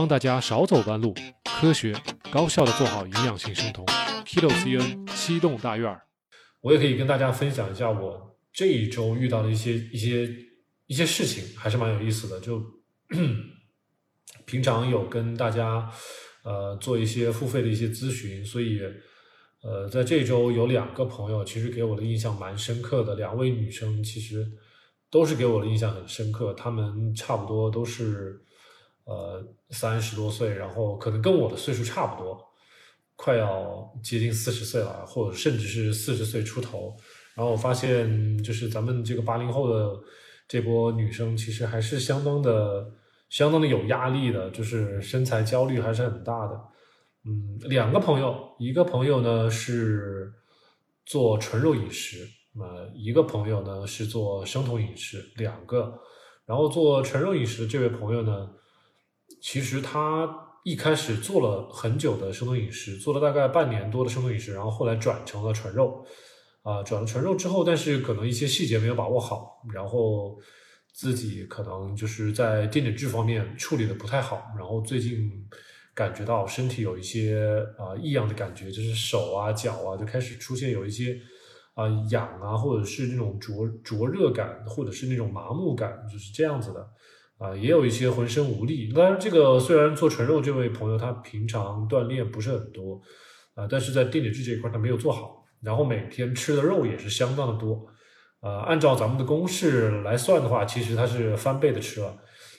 帮大家少走弯路，科学高效的做好营养性生酮。Kilo CN 七栋大院儿，我也可以跟大家分享一下我这一周遇到的一些一些一些事情，还是蛮有意思的。就 平常有跟大家呃做一些付费的一些咨询，所以呃在这周有两个朋友其实给我的印象蛮深刻的，两位女生其实都是给我的印象很深刻，她们差不多都是。呃，三十多岁，然后可能跟我的岁数差不多，快要接近四十岁了，或者甚至是四十岁出头。然后我发现，就是咱们这个八零后的这波女生，其实还是相当的、相当的有压力的，就是身材焦虑还是很大的。嗯，两个朋友，一个朋友呢是做纯肉饮食，呃，一个朋友呢是做生酮饮食，两个。然后做纯肉饮食的这位朋友呢。其实他一开始做了很久的生酮饮食，做了大概半年多的生酮饮食，然后后来转成了纯肉，啊，转了纯肉之后，但是可能一些细节没有把握好，然后自己可能就是在电解质方面处理的不太好，然后最近感觉到身体有一些啊异样的感觉，就是手啊脚啊就开始出现有一些啊痒啊，或者是那种灼灼热感，或者是那种麻木感，就是这样子的。啊，也有一些浑身无力。当然，这个虽然做纯肉这位朋友他平常锻炼不是很多，啊，但是在电解质这一块他没有做好，然后每天吃的肉也是相当的多。呃，按照咱们的公式来算的话，其实他是翻倍的吃了，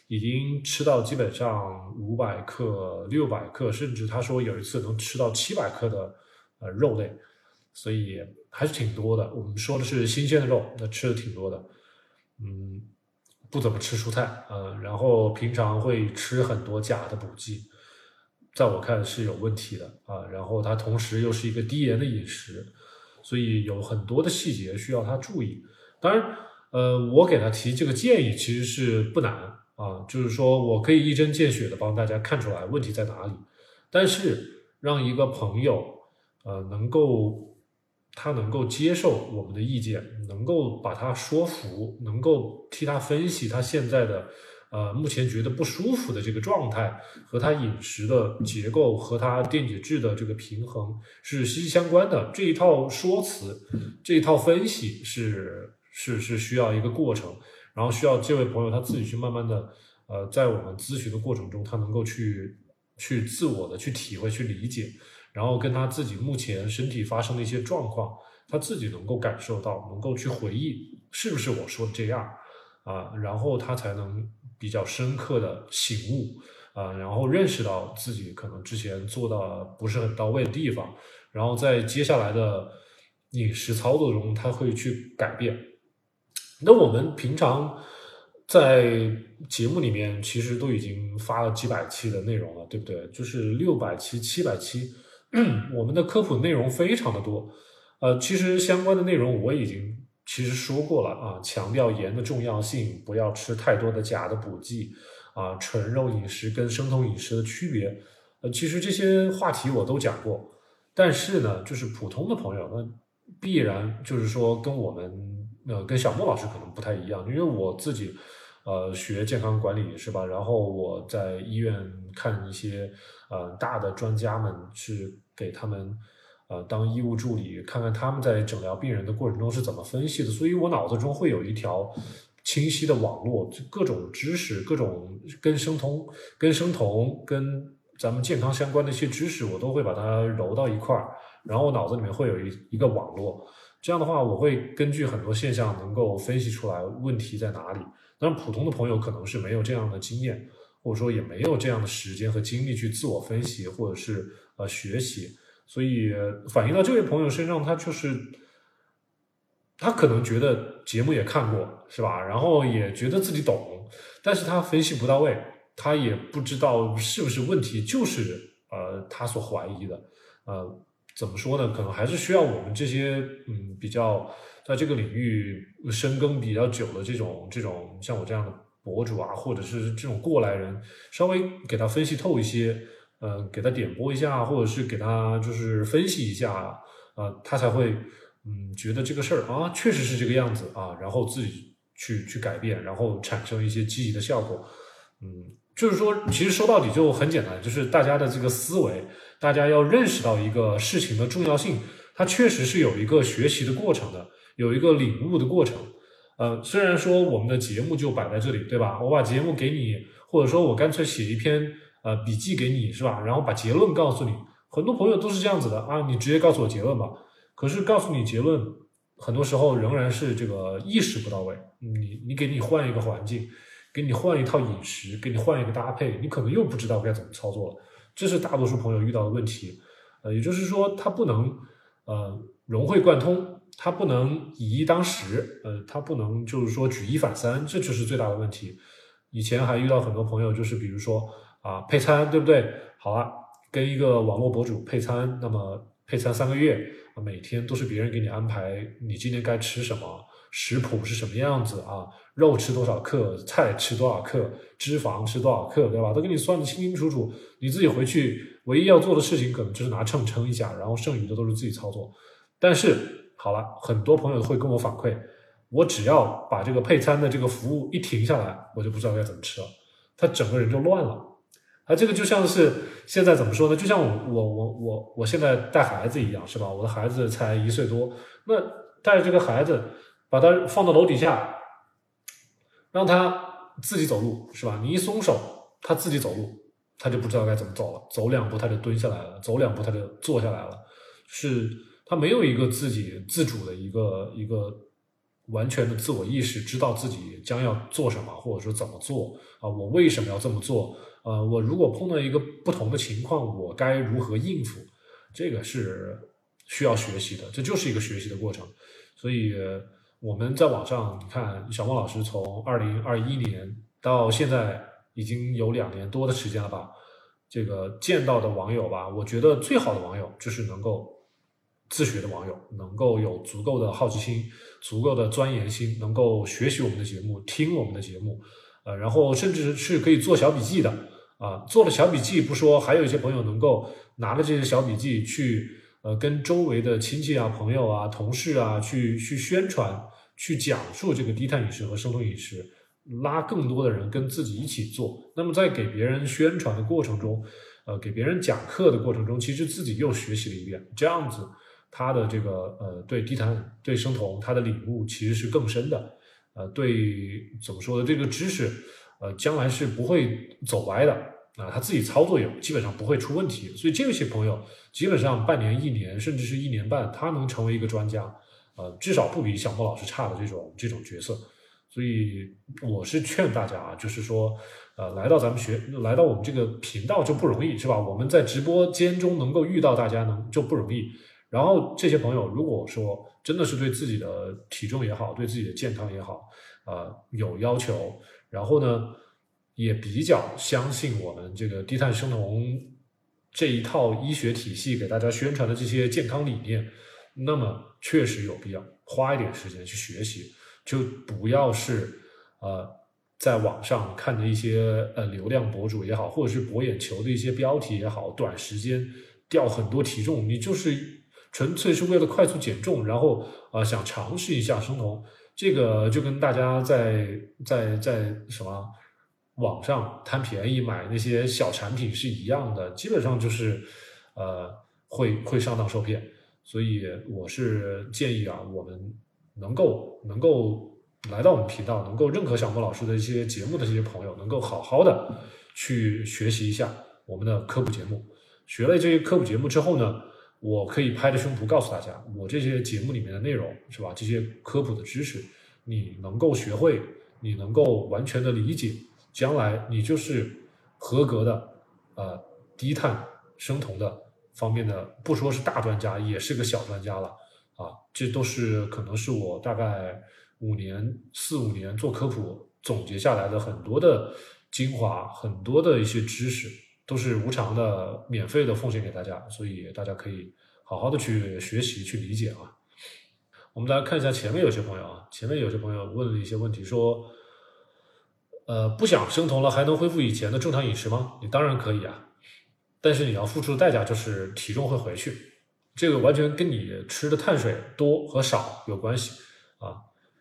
已经吃到基本上五百克、六百克，甚至他说有一次能吃到七百克的呃肉类，所以还是挺多的。我们说的是新鲜的肉，那吃的挺多的，嗯。不怎么吃蔬菜，嗯，然后平常会吃很多假的补剂，在我看是有问题的啊。然后他同时又是一个低盐的饮食，所以有很多的细节需要他注意。当然，呃，我给他提这个建议其实是不难啊，就是说我可以一针见血的帮大家看出来问题在哪里。但是让一个朋友，呃，能够。他能够接受我们的意见，能够把他说服，能够替他分析他现在的呃目前觉得不舒服的这个状态和他饮食的结构和他电解质的这个平衡是息息相关的。这一套说辞，这一套分析是是是需要一个过程，然后需要这位朋友他自己去慢慢的呃在我们咨询的过程中，他能够去去自我的去体会去理解。然后跟他自己目前身体发生的一些状况，他自己能够感受到，能够去回忆是不是我说的这样啊，然后他才能比较深刻的醒悟啊，然后认识到自己可能之前做的不是很到位的地方，然后在接下来的饮食操作中，他会去改变。那我们平常在节目里面其实都已经发了几百期的内容了，对不对？就是六百期、七百期。我们的科普内容非常的多，呃，其实相关的内容我已经其实说过了啊，强调盐的重要性，不要吃太多的假的补剂啊，纯肉饮食跟生酮饮食的区别，呃，其实这些话题我都讲过，但是呢，就是普通的朋友，那必然就是说跟我们呃跟小莫老师可能不太一样，因为我自己。呃，学健康管理是吧？然后我在医院看一些呃大的专家们，是给他们呃当医务助理，看看他们在诊疗病人的过程中是怎么分析的。所以我脑子中会有一条清晰的网络，各种知识，各种跟生酮、跟生酮、跟咱们健康相关的一些知识，我都会把它揉到一块儿，然后我脑子里面会有一一个网络。这样的话，我会根据很多现象，能够分析出来问题在哪里。但普通的朋友可能是没有这样的经验，或者说也没有这样的时间和精力去自我分析或者是呃学习，所以反映到这位朋友身上，他就是他可能觉得节目也看过是吧？然后也觉得自己懂，但是他分析不到位，他也不知道是不是问题就是呃他所怀疑的，呃怎么说呢？可能还是需要我们这些嗯比较。在这个领域深耕比较久的这种这种像我这样的博主啊，或者是这种过来人，稍微给他分析透一些，呃，给他点拨一下，或者是给他就是分析一下，呃，他才会嗯觉得这个事儿啊确实是这个样子啊，然后自己去去改变，然后产生一些积极的效果，嗯，就是说，其实说到底就很简单，就是大家的这个思维，大家要认识到一个事情的重要性，它确实是有一个学习的过程的，有一个领悟的过程。呃，虽然说我们的节目就摆在这里，对吧？我把节目给你，或者说我干脆写一篇呃笔记给你，是吧？然后把结论告诉你。很多朋友都是这样子的啊，你直接告诉我结论吧。可是告诉你结论，很多时候仍然是这个意识不到位。你你给你换一个环境。给你换一套饮食，给你换一个搭配，你可能又不知道该怎么操作了。这是大多数朋友遇到的问题。呃，也就是说，它不能呃融会贯通，他不能以一当十，呃，他不能就是说举一反三，这就是最大的问题。以前还遇到很多朋友，就是比如说啊配餐，对不对？好啊，跟一个网络博主配餐，那么配餐三个月，每天都是别人给你安排，你今天该吃什么。食谱是什么样子啊？肉吃多少克，菜吃多少克，脂肪吃多少克，对吧？都给你算的清清楚楚。你自己回去唯一要做的事情，可能就是拿秤称一下，然后剩余的都是自己操作。但是好了，很多朋友会跟我反馈，我只要把这个配餐的这个服务一停下来，我就不知道该怎么吃了，他整个人就乱了。啊，这个就像是现在怎么说呢？就像我我我我我现在带孩子一样，是吧？我的孩子才一岁多，那带着这个孩子。把他放到楼底下，让他自己走路，是吧？你一松手，他自己走路，他就不知道该怎么走了。走两步他就蹲下来了，走两步他就坐下来了，是他没有一个自己自主的一个一个完全的自我意识，知道自己将要做什么，或者说怎么做啊？我为什么要这么做？呃，我如果碰到一个不同的情况，我该如何应付？这个是需要学习的，这就是一个学习的过程，所以。我们在网上，你看小孟老师从二零二一年到现在已经有两年多的时间了吧？这个见到的网友吧，我觉得最好的网友就是能够自学的网友，能够有足够的好奇心、足够的钻研心，能够学习我们的节目、听我们的节目，呃，然后甚至是可以做小笔记的啊。做了小笔记不说，还有一些朋友能够拿着这些小笔记去。呃，跟周围的亲戚啊、朋友啊、同事啊，去去宣传、去讲述这个低碳饮食和生酮饮食，拉更多的人跟自己一起做。那么在给别人宣传的过程中，呃，给别人讲课的过程中，其实自己又学习了一遍。这样子，他的这个呃，对低碳、对生酮，他的领悟其实是更深的。呃，对怎么说呢？这个知识，呃，将来是不会走歪的。啊，他自己操作也基本上不会出问题，所以这些朋友基本上半年、一年，甚至是一年半，他能成为一个专家，呃，至少不比小莫老师差的这种这种角色。所以我是劝大家啊，就是说，呃，来到咱们学，来到我们这个频道就不容易，是吧？我们在直播间中能够遇到大家，能就不容易。然后这些朋友，如果说真的是对自己的体重也好，对自己的健康也好，呃，有要求，然后呢？也比较相信我们这个低碳生酮这一套医学体系给大家宣传的这些健康理念，那么确实有必要花一点时间去学习，就不要是呃在网上看的一些呃流量博主也好，或者是博眼球的一些标题也好，短时间掉很多体重，你就是纯粹是为了快速减重，然后啊想尝试一下生酮，这个就跟大家在在在什么？网上贪便宜买那些小产品是一样的，基本上就是，呃，会会上当受骗。所以我是建议啊，我们能够能够来到我们频道，能够认可小莫老师的一些节目的这些朋友，能够好好的去学习一下我们的科普节目。学了这些科普节目之后呢，我可以拍着胸脯告诉大家，我这些节目里面的内容是吧？这些科普的知识，你能够学会，你能够完全的理解。将来你就是合格的，呃，低碳生酮的方面的，不说是大专家，也是个小专家了啊。这都是可能是我大概五年、四五年做科普总结下来的很多的精华，很多的一些知识，都是无偿的、免费的奉献给大家，所以大家可以好好的去学习、去理解啊。我们来看一下前面有些朋友啊，前面有些朋友问了一些问题，说。呃，不想生酮了，还能恢复以前的正常饮食吗？你当然可以啊，但是你要付出的代价就是体重会回去，这个完全跟你吃的碳水多和少有关系啊，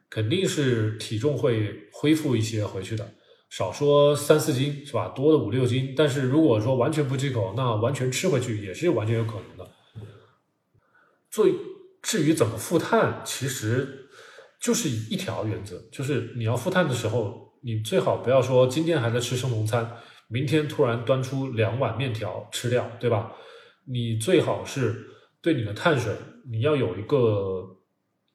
肯定是体重会恢复一些回去的少说三四斤是吧？多的五六斤。但是如果说完全不忌口，那完全吃回去也是完全有可能的。最至于怎么复碳，其实就是一条原则，就是你要复碳的时候，你最好不要说今天还在吃生酮餐，明天突然端出两碗面条吃掉，对吧？你最好是对你的碳水，你要有一个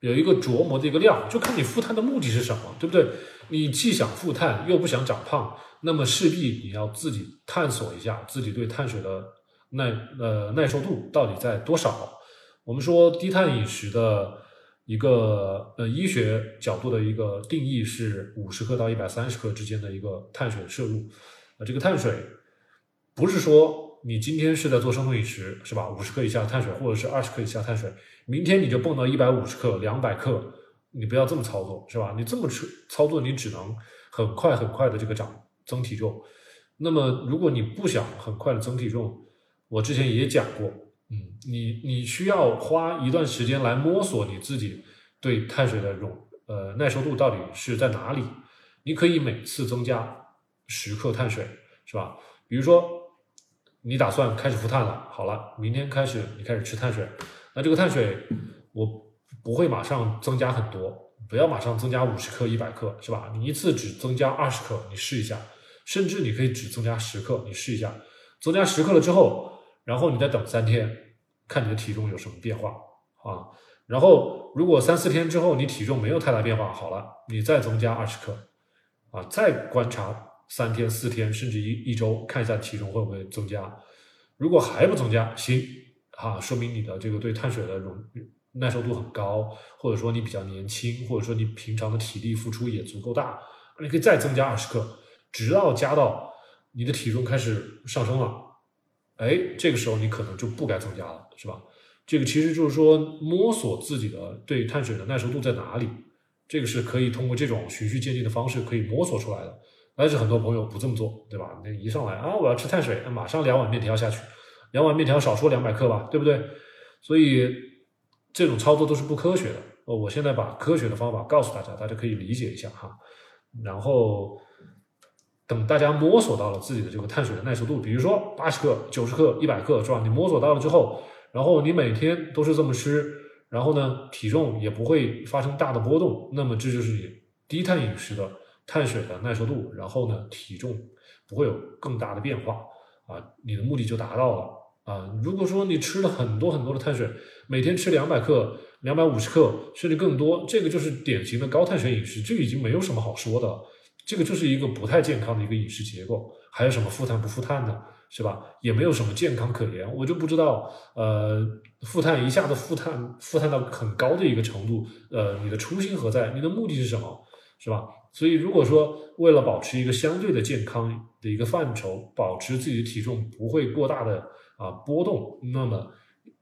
有一个琢磨的一个量，就看你复碳的目的是什么，对不对？你既想复碳又不想长胖，那么势必你要自己探索一下自己对碳水的耐呃耐受度到底在多少。我们说低碳饮食的一个呃医学角度的一个定义是五十克到一百三十克之间的一个碳水摄入。啊，这个碳水不是说你今天是在做生酮饮食是吧？五十克以下碳水或者是二十克以下碳水，明天你就蹦到一百五十克、两百克。你不要这么操作，是吧？你这么吃操作，你只能很快很快的这个长增体重。那么，如果你不想很快的增体重，我之前也讲过，嗯，你你需要花一段时间来摸索你自己对碳水的容呃耐受度到底是在哪里。你可以每次增加十克碳水，是吧？比如说你打算开始复碳了，好了，明天开始你开始吃碳水，那这个碳水我。不会马上增加很多，不要马上增加五十克、一百克，是吧？你一次只增加二十克，你试一下，甚至你可以只增加十克，你试一下。增加十克了之后，然后你再等三天，看你的体重有什么变化啊？然后如果三四天之后你体重没有太大变化，好了，你再增加二十克，啊，再观察三天、四天，甚至一一周，看一下体重会不会增加。如果还不增加，行，啊，说明你的这个对碳水的容。耐受度很高，或者说你比较年轻，或者说你平常的体力付出也足够大，你可以再增加二十克，直到加到你的体重开始上升了，哎，这个时候你可能就不该增加了，是吧？这个其实就是说摸索自己的对碳水的耐受度在哪里，这个是可以通过这种循序渐进的方式可以摸索出来的。但是很多朋友不这么做，对吧？那一上来啊，我要吃碳水，马上两碗面条下去，两碗面条少说两百克吧，对不对？所以。这种操作都是不科学的。呃，我现在把科学的方法告诉大家，大家可以理解一下哈。然后等大家摸索到了自己的这个碳水的耐受度，比如说八十克、九十克、一百克，是吧？你摸索到了之后，然后你每天都是这么吃，然后呢，体重也不会发生大的波动，那么这就是你低碳饮食的碳水的耐受度，然后呢，体重不会有更大的变化啊，你的目的就达到了。啊，如果说你吃了很多很多的碳水，每天吃两百克、两百五十克，甚至更多，这个就是典型的高碳水饮食，这已经没有什么好说的，这个就是一个不太健康的一个饮食结构。还有什么复碳不复碳的，是吧？也没有什么健康可言。我就不知道，呃，复碳一下子复碳复碳到很高的一个程度，呃，你的初心何在？你的目的是什么？是吧？所以如果说为了保持一个相对的健康的一个范畴，保持自己的体重不会过大的。啊，波动，那么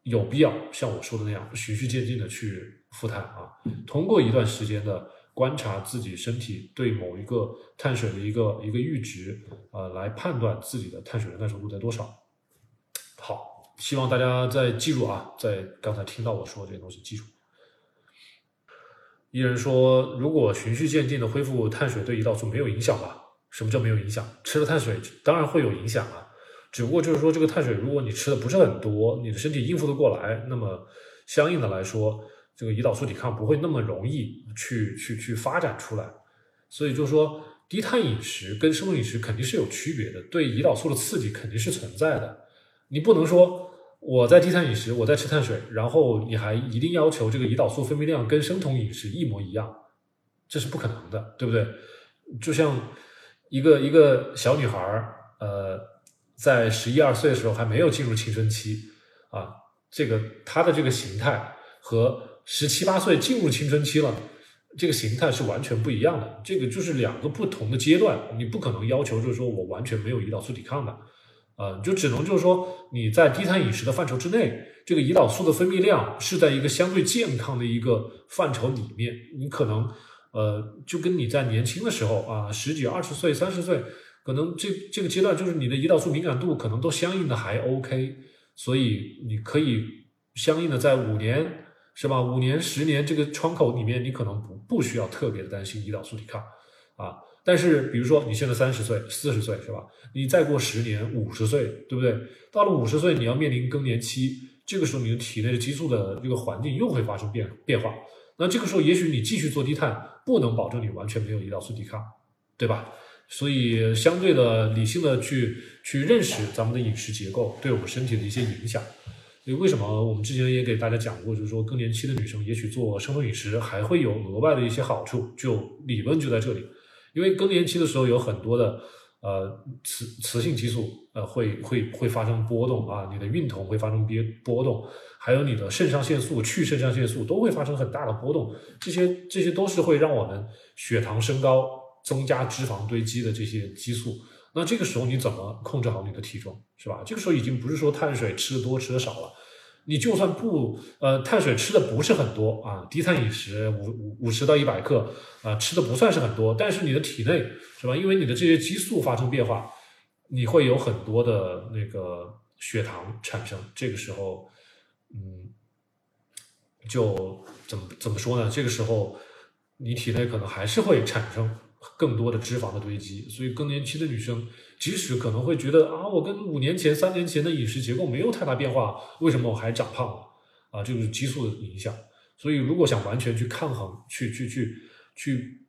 有必要像我说的那样，循序渐进的去复碳啊。通过一段时间的观察自己身体对某一个碳水的一个一个阈值，呃，来判断自己的碳水的耐受度在多少。好，希望大家在记住啊，在刚才听到我说的这些东西记住。一人说，如果循序渐进的恢复碳水对胰岛素没有影响吧？什么叫没有影响？吃了碳水当然会有影响啊。只不过就是说，这个碳水，如果你吃的不是很多，你的身体应付得过来，那么相应的来说，这个胰岛素抵抗不会那么容易去去去发展出来。所以就是说，低碳饮食跟生酮饮食肯定是有区别的，对胰岛素的刺激肯定是存在的。你不能说我在低碳饮食，我在吃碳水，然后你还一定要求这个胰岛素分泌量跟生酮饮食一模一样，这是不可能的，对不对？就像一个一个小女孩儿，呃。在十一二岁的时候还没有进入青春期啊，这个他的这个形态和十七八岁进入青春期了，这个形态是完全不一样的。这个就是两个不同的阶段，你不可能要求就是说我完全没有胰岛素抵抗的，啊，就只能就是说你在低碳饮食的范畴之内，这个胰岛素的分泌量是在一个相对健康的一个范畴里面，你可能呃就跟你在年轻的时候啊，十几二十岁三十岁。可能这这个阶段就是你的胰岛素敏感度可能都相应的还 OK，所以你可以相应的在五年是吧？五年十年这个窗口里面，你可能不不需要特别的担心胰岛素抵抗啊。但是比如说你现在三十岁、四十岁是吧？你再过十年、五十岁，对不对？到了五十岁，你要面临更年期，这个时候你的体内的激素的这个环境又会发生变变化。那这个时候，也许你继续做低碳，不能保证你完全没有胰岛素抵抗，对吧？所以，相对的理性的去去认识咱们的饮食结构对我们身体的一些影响。所以，为什么我们之前也给大家讲过，就是说更年期的女生也许做生酮饮食还会有额外的一些好处，就理论就在这里。因为更年期的时候有很多的呃雌雌性激素呃会会会发生波动啊，你的孕酮会发生波波动，还有你的肾上腺素、去肾上腺素都会发生很大的波动，这些这些都是会让我们血糖升高。增加脂肪堆积的这些激素，那这个时候你怎么控制好你的体重，是吧？这个时候已经不是说碳水吃的多吃的少了，你就算不呃碳水吃的不是很多啊，低碳饮食五五五十到一百克啊，吃的不算是很多，但是你的体内是吧？因为你的这些激素发生变化，你会有很多的那个血糖产生，这个时候嗯，就怎么怎么说呢？这个时候你体内可能还是会产生。更多的脂肪的堆积，所以更年期的女生，即使可能会觉得啊，我跟五年前、三年前的饮食结构没有太大变化，为什么我还长胖了？啊，就是激素的影响。所以，如果想完全去抗衡、去去去去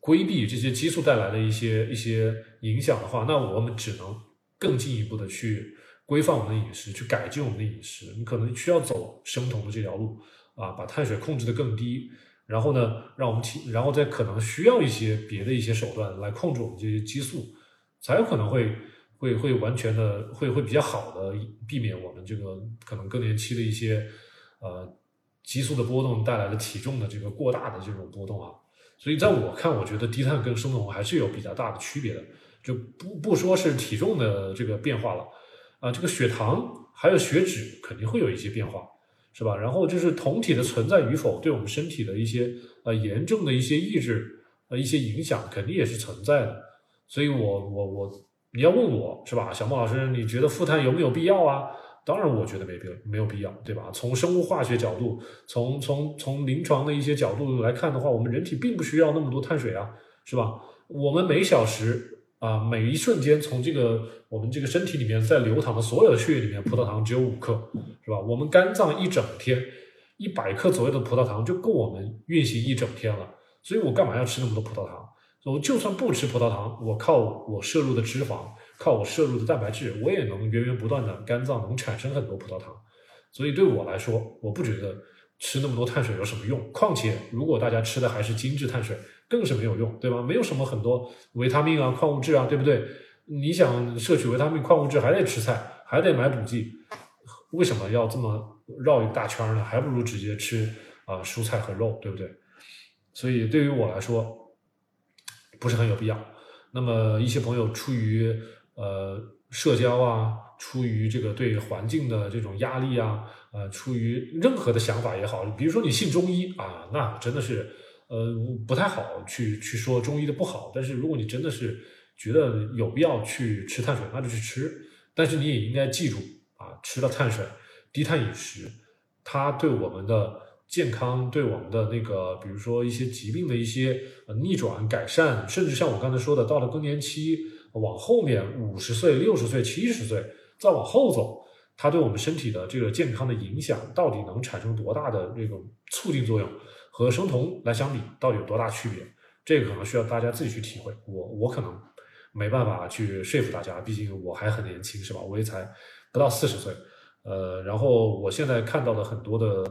规避这些激素带来的一些一些影响的话，那我们只能更进一步的去规范我们的饮食，去改进我们的饮食。你可能需要走生酮的这条路啊，把碳水控制的更低。然后呢，让我们体，然后再可能需要一些别的一些手段来控制我们这些激素，才有可能会会会完全的会会比较好的避免我们这个可能更年期的一些呃激素的波动带来的体重的这个过大的这种波动啊。所以在我看，我觉得低碳跟生酮还是有比较大的区别的，就不不说是体重的这个变化了啊，这个血糖还有血脂肯定会有一些变化。是吧？然后就是酮体的存在与否，对我们身体的一些呃炎症的一些抑制呃一些影响，肯定也是存在的。所以，我我我，你要问我是吧，小孟老师，你觉得负碳有没有必要啊？当然，我觉得没必没有必要，对吧？从生物化学角度，从从从临床的一些角度来看的话，我们人体并不需要那么多碳水啊，是吧？我们每小时。啊，每一瞬间从这个我们这个身体里面在流淌的所有的血液里面，葡萄糖只有五克，是吧？我们肝脏一整天一百克左右的葡萄糖就够我们运行一整天了。所以我干嘛要吃那么多葡萄糖？我就算不吃葡萄糖，我靠我摄入的脂肪，靠我摄入的蛋白质，我也能源源不断的肝脏能产生很多葡萄糖。所以对我来说，我不觉得吃那么多碳水有什么用。况且如果大家吃的还是精致碳水。更是没有用，对吧？没有什么很多维他命啊、矿物质啊，对不对？你想摄取维他命、矿物质，还得吃菜，还得买补剂，为什么要这么绕一大圈呢？还不如直接吃啊蔬菜和肉，对不对？所以对于我来说，不是很有必要。那么一些朋友出于呃社交啊，出于这个对环境的这种压力啊，呃，出于任何的想法也好，比如说你信中医啊，那真的是。呃，不太好去去说中医的不好，但是如果你真的是觉得有必要去吃碳水，那就去吃。但是你也应该记住啊，吃了碳水、低碳饮食，它对我们的健康、对我们的那个，比如说一些疾病的一些逆转、改善，甚至像我刚才说的，到了更年期往后面五十岁、六十岁、七十岁再往后走，它对我们身体的这个健康的影响，到底能产生多大的这种促进作用？和生酮来相比，到底有多大区别？这个可能需要大家自己去体会。我我可能没办法去说服大家，毕竟我还很年轻，是吧？我也才不到四十岁。呃，然后我现在看到的很多的，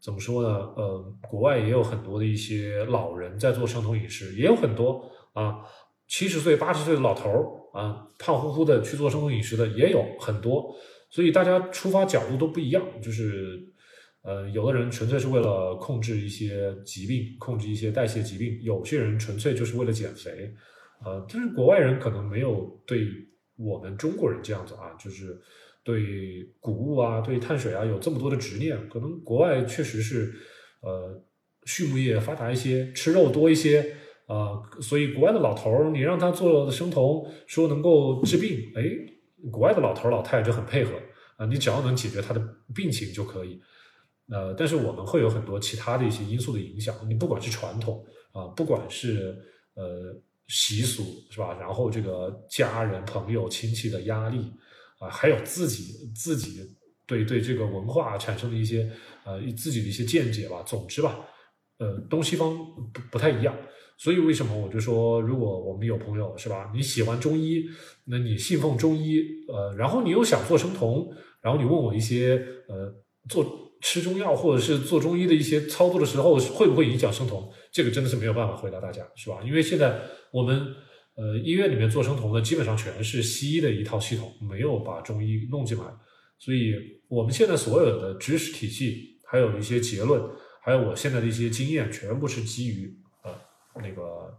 怎么说呢？呃，国外也有很多的一些老人在做生酮饮食，也有很多啊，七十岁、八十岁的老头儿啊，胖乎乎的去做生酮饮食的也有很多。所以大家出发角度都不一样，就是。呃，有的人纯粹是为了控制一些疾病，控制一些代谢疾病；有些人纯粹就是为了减肥。呃，但是国外人可能没有对我们中国人这样子啊，就是对谷物啊、对碳水啊有这么多的执念。可能国外确实是呃畜牧业发达一些，吃肉多一些啊，所以国外的老头儿，你让他做生酮，说能够治病，哎，国外的老头儿老太太就很配合啊，你只要能解决他的病情就可以。呃，但是我们会有很多其他的一些因素的影响。你不管是传统啊，不管是呃习俗是吧？然后这个家人、朋友、亲戚的压力啊，还有自己自己对对这个文化产生的一些呃自己的一些见解吧。总之吧，呃，东西方不不太一样。所以为什么我就说，如果我们有朋友是吧，你喜欢中医，那你信奉中医，呃，然后你又想做生酮，然后你问我一些呃做吃中药或者是做中医的一些操作的时候，会不会影响生酮？这个真的是没有办法回答大家，是吧？因为现在我们呃医院里面做生酮的基本上全是西医的一套系统，没有把中医弄进来，所以我们现在所有的知识体系，还有一些结论，还有我现在的一些经验，全部是基于呃。那个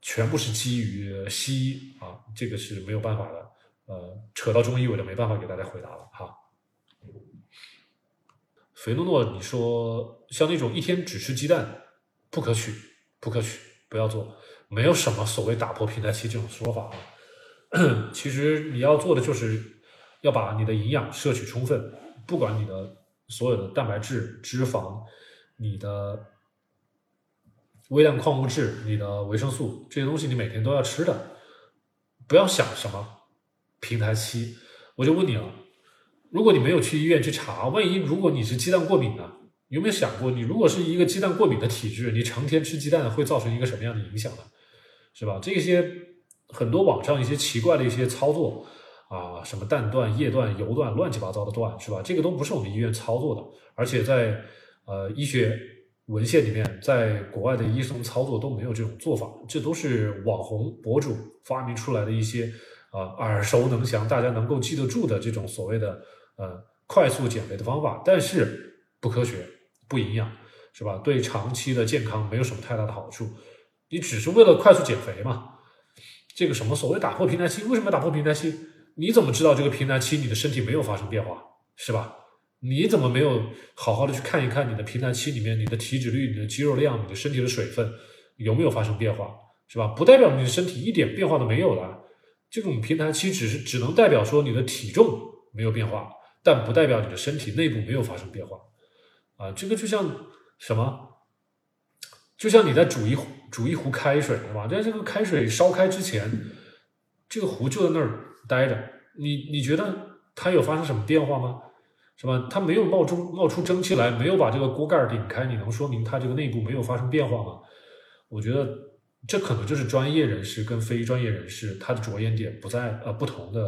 全部是基于西医啊，这个是没有办法的。呃，扯到中医我就没办法给大家回答了哈。肥诺诺，你说像那种一天只吃鸡蛋，不可取，不可取，不要做，没有什么所谓打破平台期这种说法啊。其实你要做的就是要把你的营养摄取充分，不管你的所有的蛋白质、脂肪，你的。微量矿物质、你的维生素这些东西，你每天都要吃的，不要想什么平台期。我就问你了，如果你没有去医院去查，万一如果你是鸡蛋过敏呢？有没有想过，你如果是一个鸡蛋过敏的体质，你成天吃鸡蛋会造成一个什么样的影响呢？是吧？这些很多网上一些奇怪的一些操作啊，什么蛋断、液断、油断，乱七八糟的断，是吧？这个都不是我们医院操作的，而且在呃医学。文献里面，在国外的医生操作都没有这种做法，这都是网红博主发明出来的一些啊耳熟能详、大家能够记得住的这种所谓的呃快速减肥的方法，但是不科学、不营养，是吧？对长期的健康没有什么太大的好处。你只是为了快速减肥嘛？这个什么所谓打破平台期？为什么要打破平台期？你怎么知道这个平台期你的身体没有发生变化，是吧？你怎么没有好好的去看一看你的平台期里面你的体脂率、你的肌肉量、你的身体的水分有没有发生变化，是吧？不代表你的身体一点变化都没有了。这种平台期只是只能代表说你的体重没有变化，但不代表你的身体内部没有发生变化。啊，这个就像什么？就像你在煮一煮一壶开水，是吧？在这个开水烧开之前，这个壶就在那儿待着，你你觉得它有发生什么变化吗？是吧？它没有冒出冒出蒸汽来，没有把这个锅盖顶开，你能说明它这个内部没有发生变化吗？我觉得这可能就是专业人士跟非专业人士他的着眼点不在呃不同的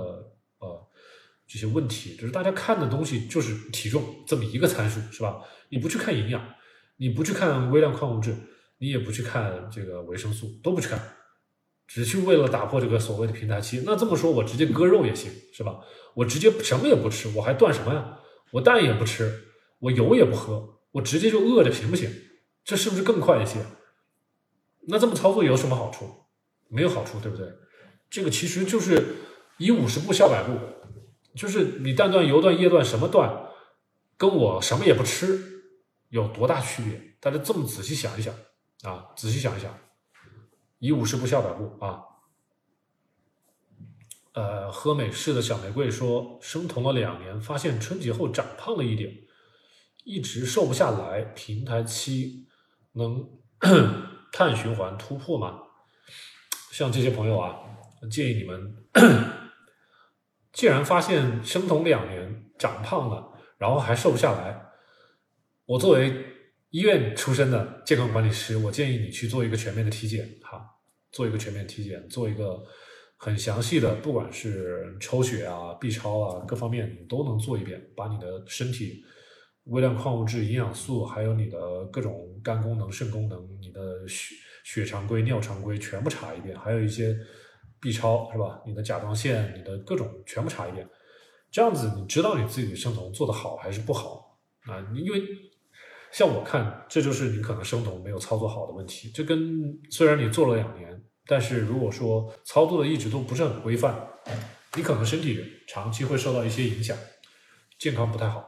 这些问题，就是大家看的东西就是体重这么一个参数，是吧？你不去看营养，你不去看微量矿物质，你也不去看这个维生素，都不去看，只去为了打破这个所谓的平台期。那这么说，我直接割肉也行，是吧？我直接什么也不吃，我还断什么呀？我蛋也不吃，我油也不喝，我直接就饿着行不行？这是不是更快一些？那这么操作有什么好处？没有好处，对不对？这个其实就是以五十步笑百步，就是你蛋断、油断、液断什么断，跟我什么也不吃有多大区别？大家这么仔细想一想啊，仔细想一想，以五十步笑百步啊。呃，喝美式的小玫瑰说，生酮了两年，发现春节后长胖了一点，一直瘦不下来。平台期能 碳循环突破吗？像这些朋友啊，建议你们，既然发现生酮两年长胖了，然后还瘦不下来，我作为医院出身的健康管理师，我建议你去做一个全面的体检，哈，做一个全面体检，做一个。很详细的，不管是抽血啊、B 超啊，各方面你都能做一遍，把你的身体微量矿物质、营养素，还有你的各种肝功能、肾功能、你的血血常规、尿常规全部查一遍，还有一些 B 超是吧？你的甲状腺、你的各种全部查一遍，这样子你知道你自己的生酮做的好还是不好啊？因为像我看，这就是你可能生酮没有操作好的问题。这跟虽然你做了两年。但是如果说操作的一直都不是很规范，你可能身体长期会受到一些影响，健康不太好。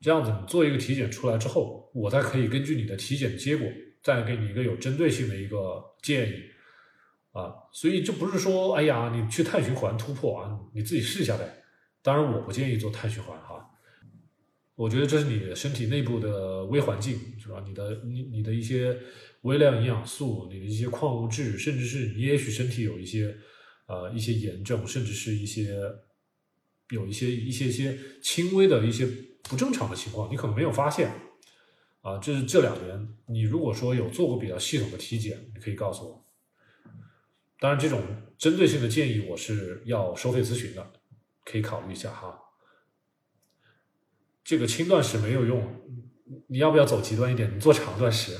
这样子，你做一个体检出来之后，我再可以根据你的体检结果，再给你一个有针对性的一个建议啊。所以这不是说，哎呀，你去碳循环突破啊，你自己试一下呗。当然，我不建议做碳循环哈。我觉得这是你身体内部的微环境，是吧？你的你你的一些微量营养素、你的一些矿物质，甚至是你也许身体有一些呃一些炎症，甚至是一些有一些一些一些轻微的一些不正常的情况，你可能没有发现啊。这是这两年你如果说有做过比较系统的体检，你可以告诉我。当然，这种针对性的建议我是要收费咨询的，可以考虑一下哈。这个轻断食没有用，你要不要走极端一点？你做长断食，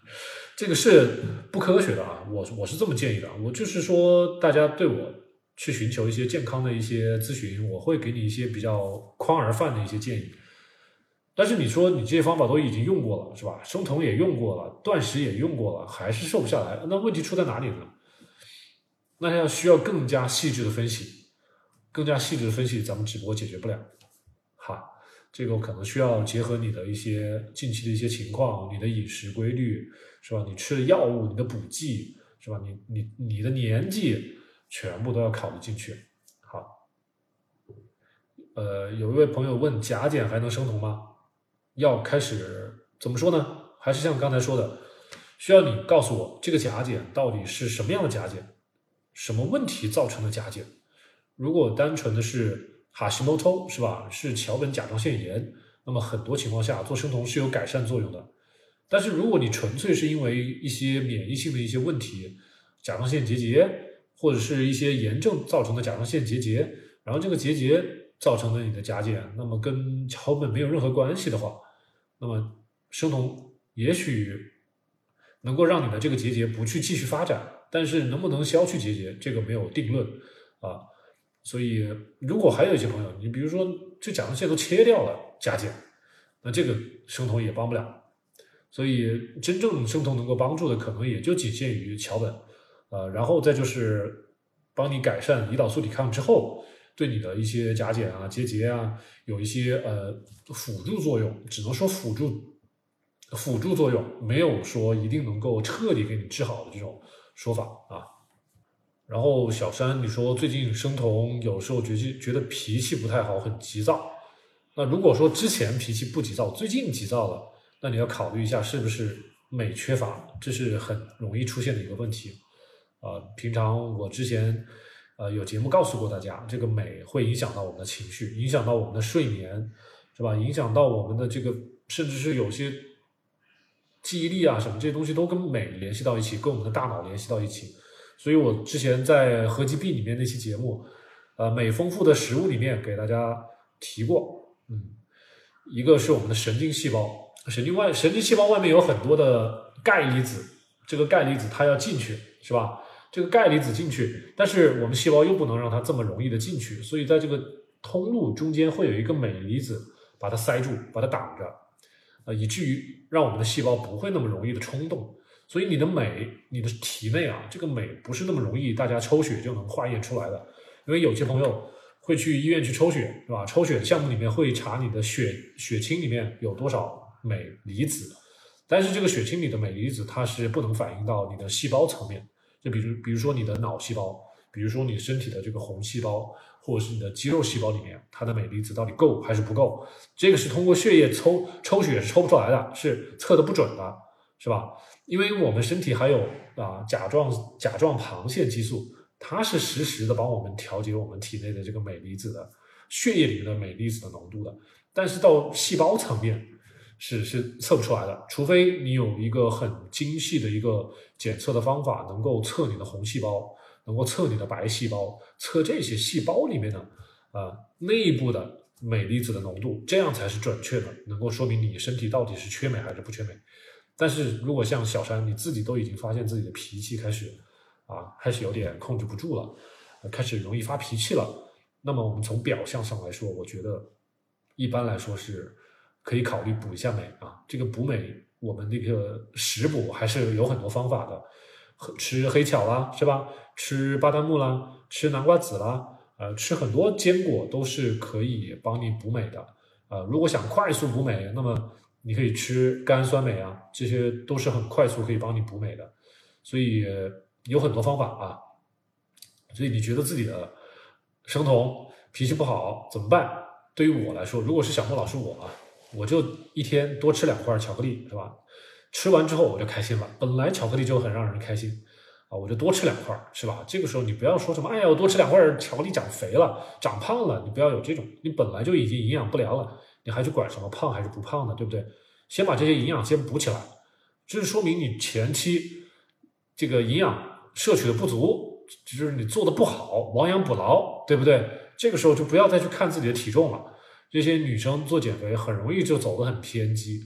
这个是不科学的啊！我我是这么建议的，我就是说，大家对我去寻求一些健康的一些咨询，我会给你一些比较宽而泛的一些建议。但是你说你这些方法都已经用过了，是吧？生酮也用过了，断食也用过了，还是瘦不下来，那问题出在哪里呢？那要需要更加细致的分析，更加细致的分析，咱们直播解决不了。哈，这个可能需要结合你的一些近期的一些情况，你的饮食规律，是吧？你吃的药物，你的补剂，是吧？你你你的年纪，全部都要考虑进去。好，呃，有一位朋友问，甲减还能生酮吗？要开始怎么说呢？还是像刚才说的，需要你告诉我这个甲减到底是什么样的甲减？什么问题造成的甲减？如果单纯的是哈希莫托是吧？是桥本甲状腺炎，那么很多情况下做生酮是有改善作用的。但是如果你纯粹是因为一些免疫性的一些问题，甲状腺结节或者是一些炎症造成的甲状腺结节，然后这个结节造成了你的甲减，那么跟桥本没有任何关系的话，那么生酮也许能够让你的这个结节不去继续发展。但是能不能消去结节，这个没有定论啊。所以，如果还有一些朋友，你比如说这甲状腺都切掉了，甲减，那这个生酮也帮不了。所以，真正生酮能够帮助的，可能也就仅限于桥本，呃，然后再就是帮你改善胰岛素抵抗之后，对你的一些甲减啊、结节啊，有一些呃辅助作用，只能说辅助辅助作用，没有说一定能够彻底给你治好的这种。说法啊，然后小山，你说最近生酮有时候觉觉得脾气不太好，很急躁。那如果说之前脾气不急躁，最近急躁了，那你要考虑一下是不是镁缺乏，这是很容易出现的一个问题。啊，平常我之前呃有节目告诉过大家，这个镁会影响到我们的情绪，影响到我们的睡眠，是吧？影响到我们的这个，甚至是有些。记忆力啊，什么这些东西都跟镁联系到一起，跟我们的大脑联系到一起。所以我之前在合集 B 里面那期节目，呃，镁丰富的食物里面给大家提过，嗯，一个是我们的神经细胞，神经外神经细胞外面有很多的钙离子，这个钙离子它要进去，是吧？这个钙离子进去，但是我们细胞又不能让它这么容易的进去，所以在这个通路中间会有一个镁离子把它塞住，把它挡着。呃，以至于让我们的细胞不会那么容易的冲动，所以你的镁，你的体内啊，这个镁不是那么容易大家抽血就能化验出来的，因为有些朋友会去医院去抽血，是吧？抽血的项目里面会查你的血血清里面有多少镁离子，但是这个血清里的镁离子它是不能反映到你的细胞层面，就比如比如说你的脑细胞，比如说你身体的这个红细胞。或者是你的肌肉细胞里面，它的镁离子到底够还是不够？这个是通过血液抽抽血是抽不出来的，是测的不准的，是吧？因为我们身体还有啊甲状甲状旁腺激素，它是实时的帮我们调节我们体内的这个镁离子的血液里面的镁离子的浓度的。但是到细胞层面是是测不出来的，除非你有一个很精细的一个检测的方法，能够测你的红细胞。能够测你的白细胞，测这些细胞里面的啊内部的镁离子的浓度，这样才是准确的，能够说明你身体到底是缺镁还是不缺镁。但是如果像小山你自己都已经发现自己的脾气开始啊开始有点控制不住了，开始容易发脾气了，那么我们从表象上来说，我觉得一般来说是可以考虑补一下镁啊。这个补镁，我们那个食补还是有很多方法的。吃黑巧啦，是吧？吃巴旦木啦，吃南瓜子啦，呃，吃很多坚果都是可以帮你补镁的。呃，如果想快速补镁，那么你可以吃甘氨酸镁啊，这些都是很快速可以帮你补镁的。所以有很多方法啊。所以你觉得自己的生酮脾气不好怎么办？对于我来说，如果是小莫老师我啊，我就一天多吃两块巧克力，是吧？吃完之后我就开心了。本来巧克力就很让人开心啊，我就多吃两块，是吧？这个时候你不要说什么，哎呀，我多吃两块巧克力长肥了、长胖了，你不要有这种，你本来就已经营养不良了，你还去管什么胖还是不胖呢？对不对？先把这些营养先补起来，这是说明你前期这个营养摄取的不足，就是你做的不好，亡羊补牢，对不对？这个时候就不要再去看自己的体重了。这些女生做减肥很容易就走得很偏激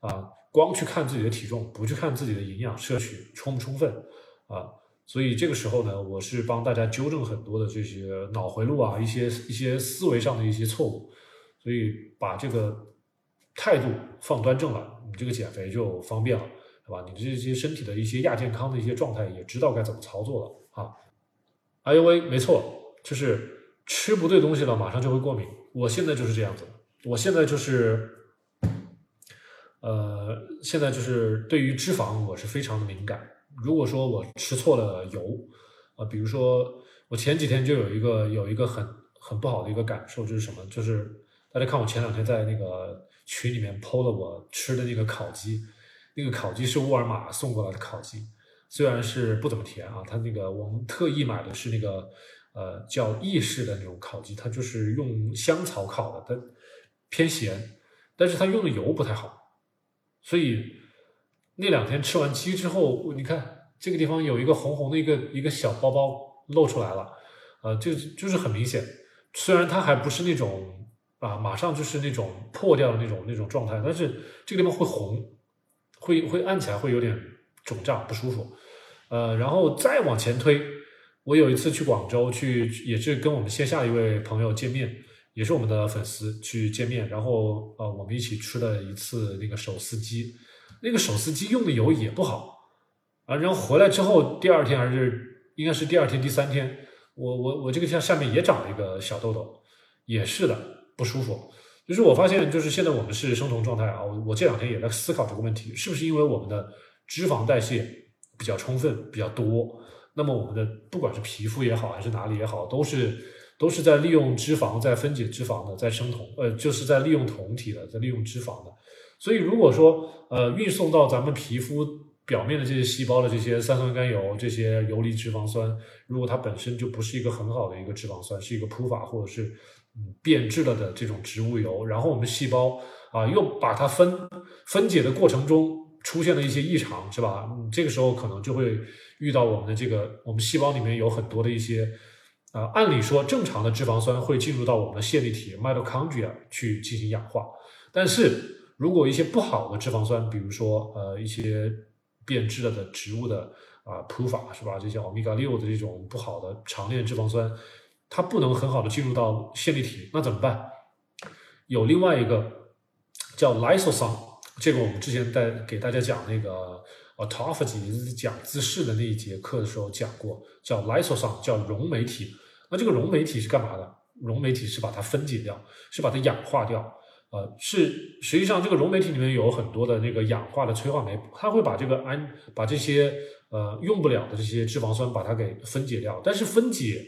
啊，光去看自己的体重，不去看自己的营养摄取充不充分啊。所以这个时候呢，我是帮大家纠正很多的这些脑回路啊，一些一些思维上的一些错误。所以把这个态度放端正了，你这个减肥就方便了，是吧？你这些身体的一些亚健康的一些状态也知道该怎么操作了啊。哎呦喂，没错，就是。吃不对东西了，马上就会过敏。我现在就是这样子，我现在就是，呃，现在就是对于脂肪我是非常的敏感。如果说我吃错了油，啊，比如说我前几天就有一个有一个很很不好的一个感受，就是什么？就是大家看我前两天在那个群里面 PO 了我吃的那个烤鸡，那个烤鸡是沃尔玛送过来的烤鸡，虽然是不怎么甜啊，它那个我们特意买的是那个。呃，叫意式的那种烤鸡，它就是用香草烤的，它偏咸，但是它用的油不太好，所以那两天吃完鸡之后，你看这个地方有一个红红的一个一个小包包露出来了，呃，就就是很明显，虽然它还不是那种啊，马上就是那种破掉的那种那种状态，但是这个地方会红，会会按起来会有点肿胀不舒服，呃，然后再往前推。我有一次去广州，去也是跟我们线下一位朋友见面，也是我们的粉丝去见面，然后呃，我们一起吃了一次那个手撕鸡，那个手撕鸡用的油也不好啊，然后回来之后第二天还是应该是第二天第三天，我我我这个像下面也长了一个小痘痘，也是的不舒服，就是我发现就是现在我们是生酮状态啊，我我这两天也在思考这个问题，是不是因为我们的脂肪代谢比较充分比较多。那么我们的不管是皮肤也好，还是哪里也好，都是都是在利用脂肪在分解脂肪的，在生酮，呃，就是在利用酮体的，在利用脂肪的。所以如果说呃运送到咱们皮肤表面的这些细胞的这些三酸甘油、这些游离脂肪酸，如果它本身就不是一个很好的一个脂肪酸，是一个普法或者是嗯变质了的这种植物油，然后我们细胞啊又把它分分解的过程中。出现了一些异常，是吧？这个时候可能就会遇到我们的这个，我们细胞里面有很多的一些，呃，按理说正常的脂肪酸会进入到我们的线粒体 mitochondria 去进行氧化，但是如果一些不好的脂肪酸，比如说呃一些变质了的植物的啊普法，是吧？这些欧米伽六的这种不好的长链脂肪酸，它不能很好的进入到线粒体，那怎么办？有另外一个叫 lysosome，。这个我们之前在给大家讲那个 autophagy 讲姿势的那一节课的时候讲过，叫 lysosome，叫溶酶体。那这个溶酶体是干嘛的？溶酶体是把它分解掉，是把它氧化掉。呃，是实际上这个溶酶体里面有很多的那个氧化的催化酶，它会把这个氨把这些呃用不了的这些脂肪酸把它给分解掉。但是分解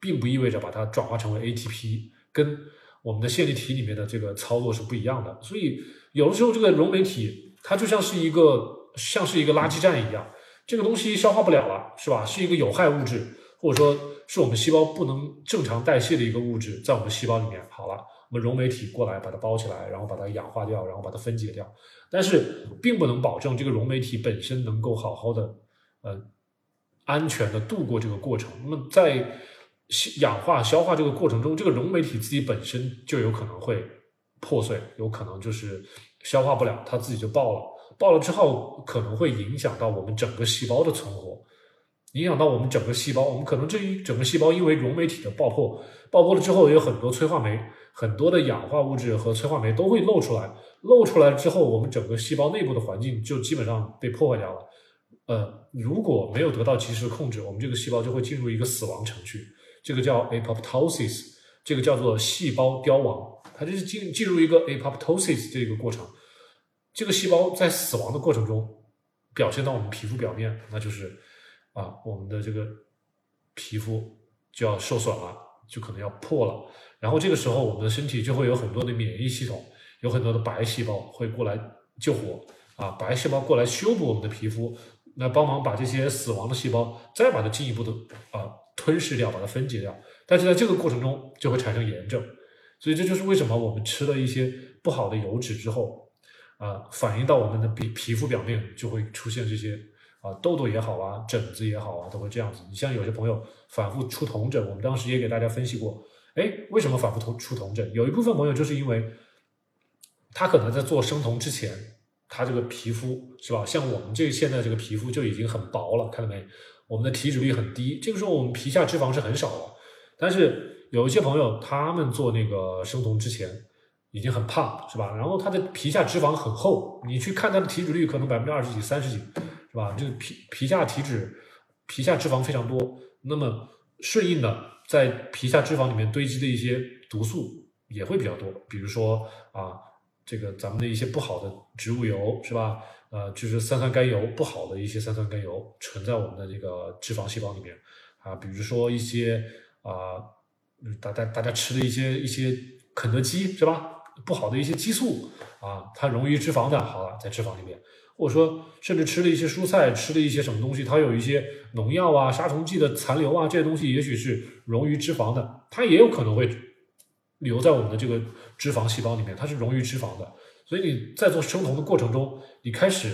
并不意味着把它转化成为 ATP，跟我们的线粒体里面的这个操作是不一样的。所以。有的时候，这个溶酶体它就像是一个像是一个垃圾站一样，这个东西消化不了了，是吧？是一个有害物质，或者说是我们细胞不能正常代谢的一个物质，在我们细胞里面。好了，我们溶酶体过来把它包起来，然后把它氧化掉，然后把它分解掉。但是，并不能保证这个溶酶体本身能够好好的呃安全的度过这个过程。那么，在氧化消化这个过程中，这个溶酶体自己本身就有可能会。破碎有可能就是消化不了，它自己就爆了。爆了之后，可能会影响到我们整个细胞的存活，影响到我们整个细胞。我们可能这一整个细胞因为溶酶体的爆破，爆破了之后，有很多催化酶、很多的氧化物质和催化酶都会漏出来。漏出来之后，我们整个细胞内部的环境就基本上被破坏掉了。呃，如果没有得到及时的控制，我们这个细胞就会进入一个死亡程序，这个叫 apoptosis，这个叫做细胞凋亡。它就是进进入一个 apoptosis 这个过程，这个细胞在死亡的过程中表现到我们皮肤表面，那就是啊，我们的这个皮肤就要受损了，就可能要破了。然后这个时候，我们的身体就会有很多的免疫系统，有很多的白细胞会过来救火啊白细胞过来修补我们的皮肤，来帮忙把这些死亡的细胞再把它进一步的啊吞噬掉，把它分解掉。但是在这个过程中就会产生炎症，所以这就是为什么我们吃了一些不好的油脂之后，啊反映到我们的皮皮肤表面就会出现这些啊痘痘也好啊，疹子也好啊，都会这样子。你像有些朋友反复出红疹，我们当时也给大家分析过，哎，为什么反复出出红疹？有一部分朋友就是因为他可能在做生酮之前，他这个皮肤是吧？像我们这现在这个皮肤就已经很薄了，看到没？我们的体脂率很低，这个时候我们皮下脂肪是很少的。但是有一些朋友，他们做那个生酮之前已经很胖，是吧？然后他的皮下脂肪很厚，你去看他的体脂率可能百分之二十几、三十几，是吧？这个皮皮下体脂、皮下脂肪非常多，那么顺应的在皮下脂肪里面堆积的一些毒素也会比较多，比如说啊，这个咱们的一些不好的植物油，是吧？呃，就是三酸甘油不好的一些三酸甘油存在我们的这个脂肪细胞里面啊，比如说一些。啊，大大大家吃的一些一些肯德基是吧？不好的一些激素啊，它溶于脂肪的，好了，在脂肪里面，或者说甚至吃了一些蔬菜，吃了一些什么东西，它有一些农药啊、杀虫剂的残留啊，这些东西也许是溶于脂肪的，它也有可能会留在我们的这个脂肪细胞里面，它是溶于脂肪的。所以你在做生酮的过程中，你开始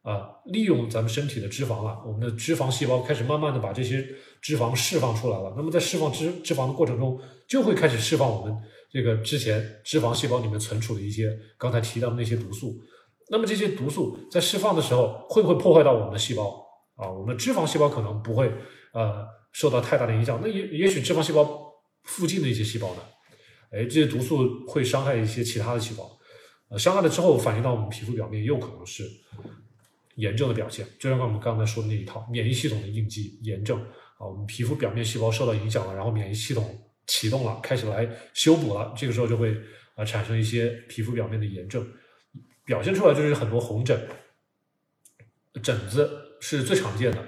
啊利用咱们身体的脂肪了，我们的脂肪细胞开始慢慢的把这些。脂肪释放出来了，那么在释放脂脂肪的过程中，就会开始释放我们这个之前脂肪细胞里面存储的一些刚才提到的那些毒素。那么这些毒素在释放的时候，会不会破坏到我们的细胞啊？我们脂肪细胞可能不会呃受到太大的影响，那也也许脂肪细胞附近的一些细胞呢？哎，这些毒素会伤害一些其他的细胞，呃，伤害了之后反映到我们皮肤表面，又可能是炎症的表现。就像我们刚才说的那一套免疫系统的应激炎症。啊，我们皮肤表面细胞受到影响了，然后免疫系统启动了，开始来修补了，这个时候就会啊产生一些皮肤表面的炎症，表现出来就是很多红疹，疹子是最常见的。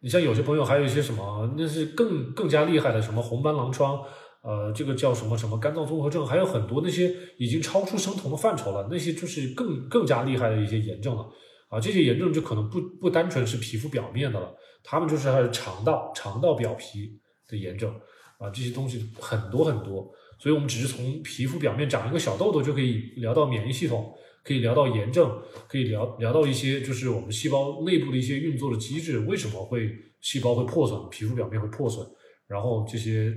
你像有些朋友还有一些什么，那是更更加厉害的，什么红斑狼疮，呃，这个叫什么什么肝脏综合症，还有很多那些已经超出生酮的范畴了，那些就是更更加厉害的一些炎症了。啊，这些炎症就可能不不单纯是皮肤表面的了。他们就是还是肠道、肠道表皮的炎症啊，这些东西很多很多，所以我们只是从皮肤表面长一个小痘痘就可以聊到免疫系统，可以聊到炎症，可以聊聊到一些就是我们细胞内部的一些运作的机制，为什么会细胞会破损，皮肤表面会破损，然后这些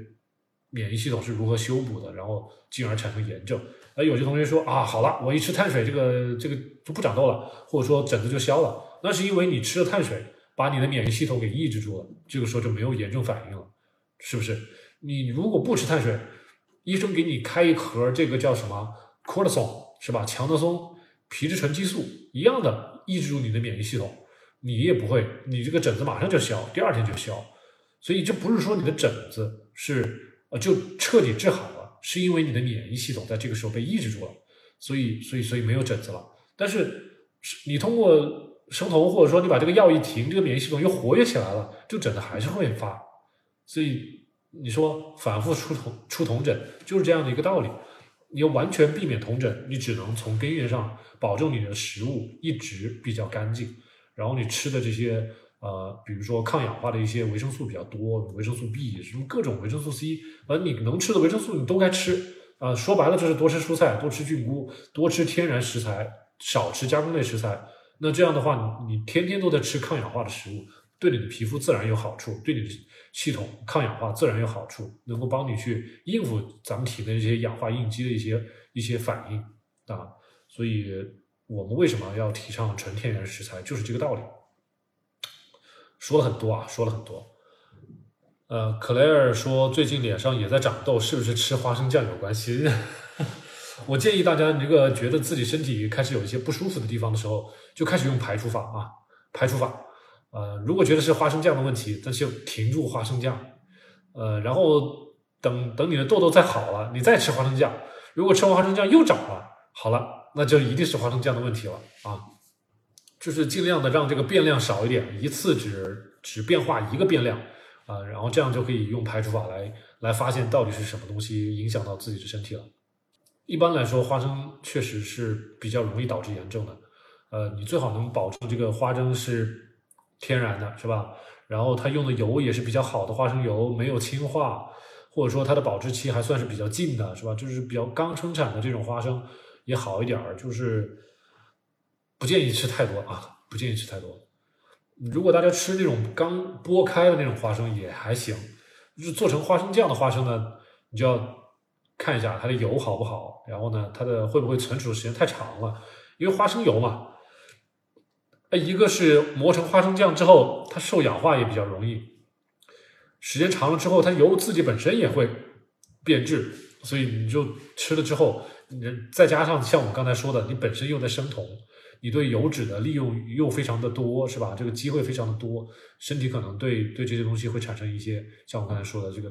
免疫系统是如何修补的，然后进而产生炎症。而有些同学说啊，好了，我一吃碳水，这个这个就不长痘了，或者说疹子就消了，那是因为你吃了碳水。把你的免疫系统给抑制住了，这个时候就没有炎症反应了，是不是？你如果不吃碳水，医生给你开一盒这个叫什么 cortisol 是吧？强德松、皮质醇激素一样的抑制住你的免疫系统，你也不会，你这个疹子马上就消，第二天就消。所以这不是说你的疹子是呃就彻底治好了，是因为你的免疫系统在这个时候被抑制住了，所以所以所以没有疹子了。但是你通过。生酮，或者说你把这个药一停，这个免疫系统又活跃起来了，就疹子还是会发。所以你说反复出酮出酮疹就是这样的一个道理。你要完全避免酮疹，你只能从根源上保证你的食物一直比较干净，然后你吃的这些呃，比如说抗氧化的一些维生素比较多，维生素 B 什么各种维生素 C，而你能吃的维生素你都该吃啊。说白了就是多吃蔬菜，多吃菌菇，多吃天然食材，少吃加工类食材。那这样的话，你你天天都在吃抗氧化的食物，对你的皮肤自然有好处，对你的系统抗氧化自然有好处，能够帮你去应付咱们体内这些氧化应激的一些一些反应啊。所以，我们为什么要提倡纯天然食材，就是这个道理。说了很多啊，说了很多。呃，克莱尔说最近脸上也在长痘，是不是吃花生酱有关系？我建议大家，你这个觉得自己身体开始有一些不舒服的地方的时候，就开始用排除法啊，排除法。呃，如果觉得是花生酱的问题，那就停住花生酱。呃，然后等等你的痘痘再好了，你再吃花生酱。如果吃完花生酱又长了，好了，那就一定是花生酱的问题了啊。就是尽量的让这个变量少一点，一次只只变化一个变量啊，然后这样就可以用排除法来来发现到底是什么东西影响到自己的身体了。一般来说，花生确实是比较容易导致炎症的，呃，你最好能保证这个花生是天然的，是吧？然后它用的油也是比较好的花生油，没有氢化，或者说它的保质期还算是比较近的，是吧？就是比较刚生产的这种花生也好一点儿，就是不建议吃太多啊，不建议吃太多。如果大家吃那种刚剥开的那种花生也还行，就是做成花生酱的花生呢，你就要看一下它的油好不好，然后呢，它的会不会存储时间太长了，因为花生油嘛。哎，一个是磨成花生酱之后，它受氧化也比较容易，时间长了之后，它油自己本身也会变质，所以你就吃了之后，你再加上像我刚才说的，你本身又在生酮，你对油脂的利用又非常的多，是吧？这个机会非常的多，身体可能对对这些东西会产生一些，像我刚才说的这个，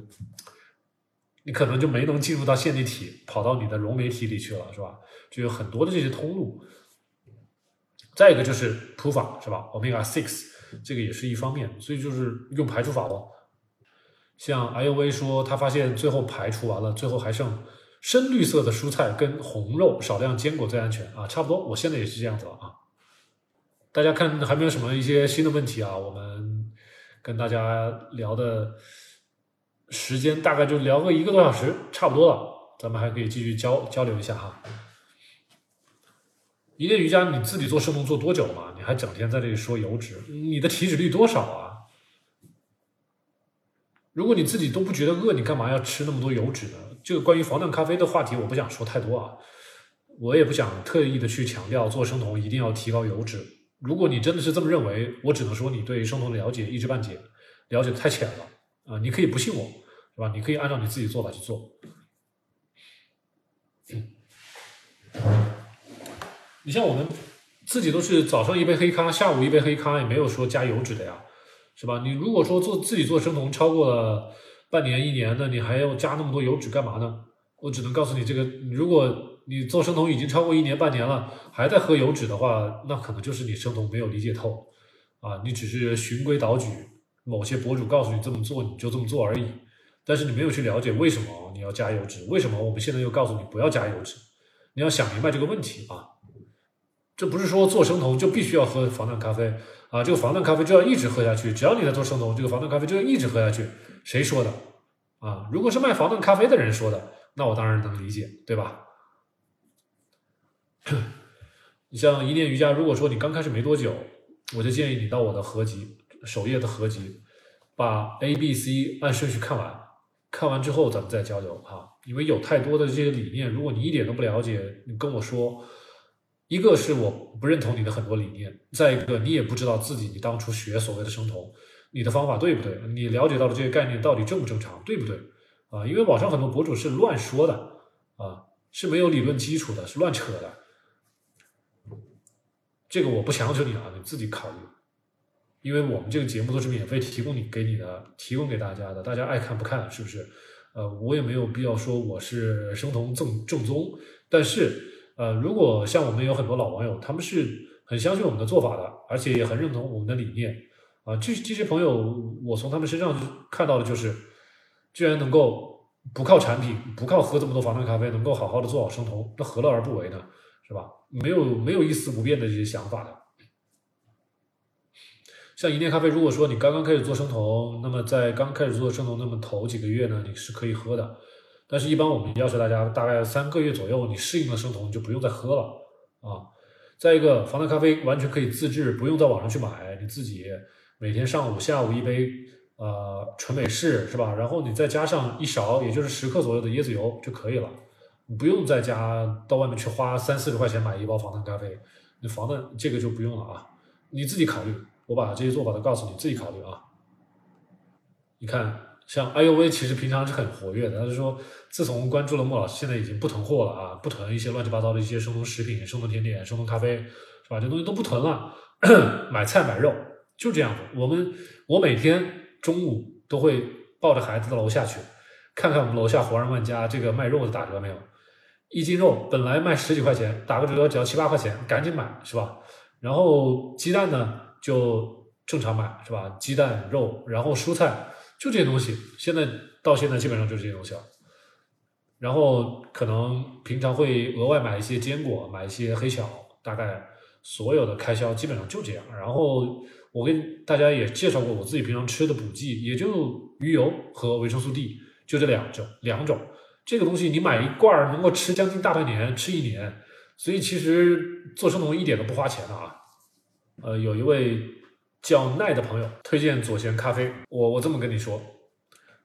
你可能就没能进入到线粒体，跑到你的溶酶体里去了，是吧？就有很多的这些通路。再一个就是普法是吧？omega six 这个也是一方面，所以就是用排除法咯。像 I O V 说，他发现最后排除完了，最后还剩深绿色的蔬菜跟红肉，少量坚果最安全啊，差不多。我现在也是这样子了啊。大家看还没有什么一些新的问题啊？我们跟大家聊的时间大概就聊个一个多小时，差不多了，咱们还可以继续交交流一下哈。一练瑜伽，你自己做生酮做多久了？你还整天在这里说油脂，你的体脂率多少啊？如果你自己都不觉得饿，你干嘛要吃那么多油脂呢？这个关于防弹咖啡的话题，我不想说太多啊。我也不想特意的去强调做生酮一定要提高油脂。如果你真的是这么认为，我只能说你对生酮的了解一知半解，了解的太浅了啊！你可以不信我，是吧？你可以按照你自己做法去做。你像我们自己都是早上一杯黑咖，下午一杯黑咖，也没有说加油脂的呀，是吧？你如果说做自己做生酮超过了半年一年的，你还要加那么多油脂干嘛呢？我只能告诉你，这个如果你做生酮已经超过一年半年了，还在喝油脂的话，那可能就是你生酮没有理解透啊，你只是循规蹈矩，某些博主告诉你这么做你就这么做而已，但是你没有去了解为什么你要加油脂，为什么我们现在又告诉你不要加油脂，你要想明白这个问题啊。这不是说做生酮就必须要喝防弹咖啡啊，这个防弹咖啡就要一直喝下去。只要你在做生酮，这个防弹咖啡就要一直喝下去。谁说的啊？如果是卖防弹咖啡的人说的，那我当然能理解，对吧？你像一念瑜伽，如果说你刚开始没多久，我就建议你到我的合集首页的合集，把 A、B、C 按顺序看完，看完之后咱们再交流哈。因为有太多的这些理念，如果你一点都不了解，你跟我说。一个是我不认同你的很多理念，再一个你也不知道自己你当初学所谓的生酮，你的方法对不对？你了解到的这些概念到底正不正常，对不对？啊，因为网上很多博主是乱说的，啊，是没有理论基础的，是乱扯的。这个我不强求你啊，你自己考虑。因为我们这个节目都是免费提供你给你的，提供给大家的，大家爱看不看是不是？呃，我也没有必要说我是生酮正正宗，但是。呃，如果像我们有很多老网友，他们是很相信我们的做法的，而且也很认同我们的理念啊，这这些朋友，我从他们身上看到的就是，居然能够不靠产品，不靠喝这么多防弹咖啡，能够好好的做好生酮，那何乐而不为呢？是吧？没有没有一丝不变的这些想法的。像一念咖啡，如果说你刚刚开始做生酮，那么在刚开始做生酮那么头几个月呢，你是可以喝的。但是，一般我们要求大家大概三个月左右，你适应了生酮，你就不用再喝了啊。再一个，防弹咖啡完全可以自制，不用在网上去买，你自己每天上午、下午一杯，呃，纯美式是吧？然后你再加上一勺，也就是十克左右的椰子油就可以了，你不用再加到外面去花三四十块钱买一包防弹咖啡，你防弹这个就不用了啊，你自己考虑。我把这些做法都告诉你，自己考虑啊。你看。像 I U V 其实平常是很活跃的，他是说自从关注了莫老师，现在已经不囤货了啊，不囤一些乱七八糟的一些生酮食品、生酮甜点、生酮咖啡，是吧？这东西都不囤了，买菜买肉就这样子。我们我每天中午都会抱着孩子到楼下去，看看我们楼下华人万家这个卖肉的打折没有？一斤肉本来卖十几块钱，打个折只要七八块钱，赶紧买，是吧？然后鸡蛋呢就正常买，是吧？鸡蛋肉，然后蔬菜。就这些东西，现在到现在基本上就是这些东西了。然后可能平常会额外买一些坚果，买一些黑巧，大概所有的开销基本上就这样。然后我跟大家也介绍过我自己平常吃的补剂，也就鱼油和维生素 D，就这两种两种。这个东西你买一罐能够吃将近大半年，吃一年，所以其实做生酮一点都不花钱的啊。呃，有一位叫奈的朋友推荐左旋咖啡，我我这么跟你说，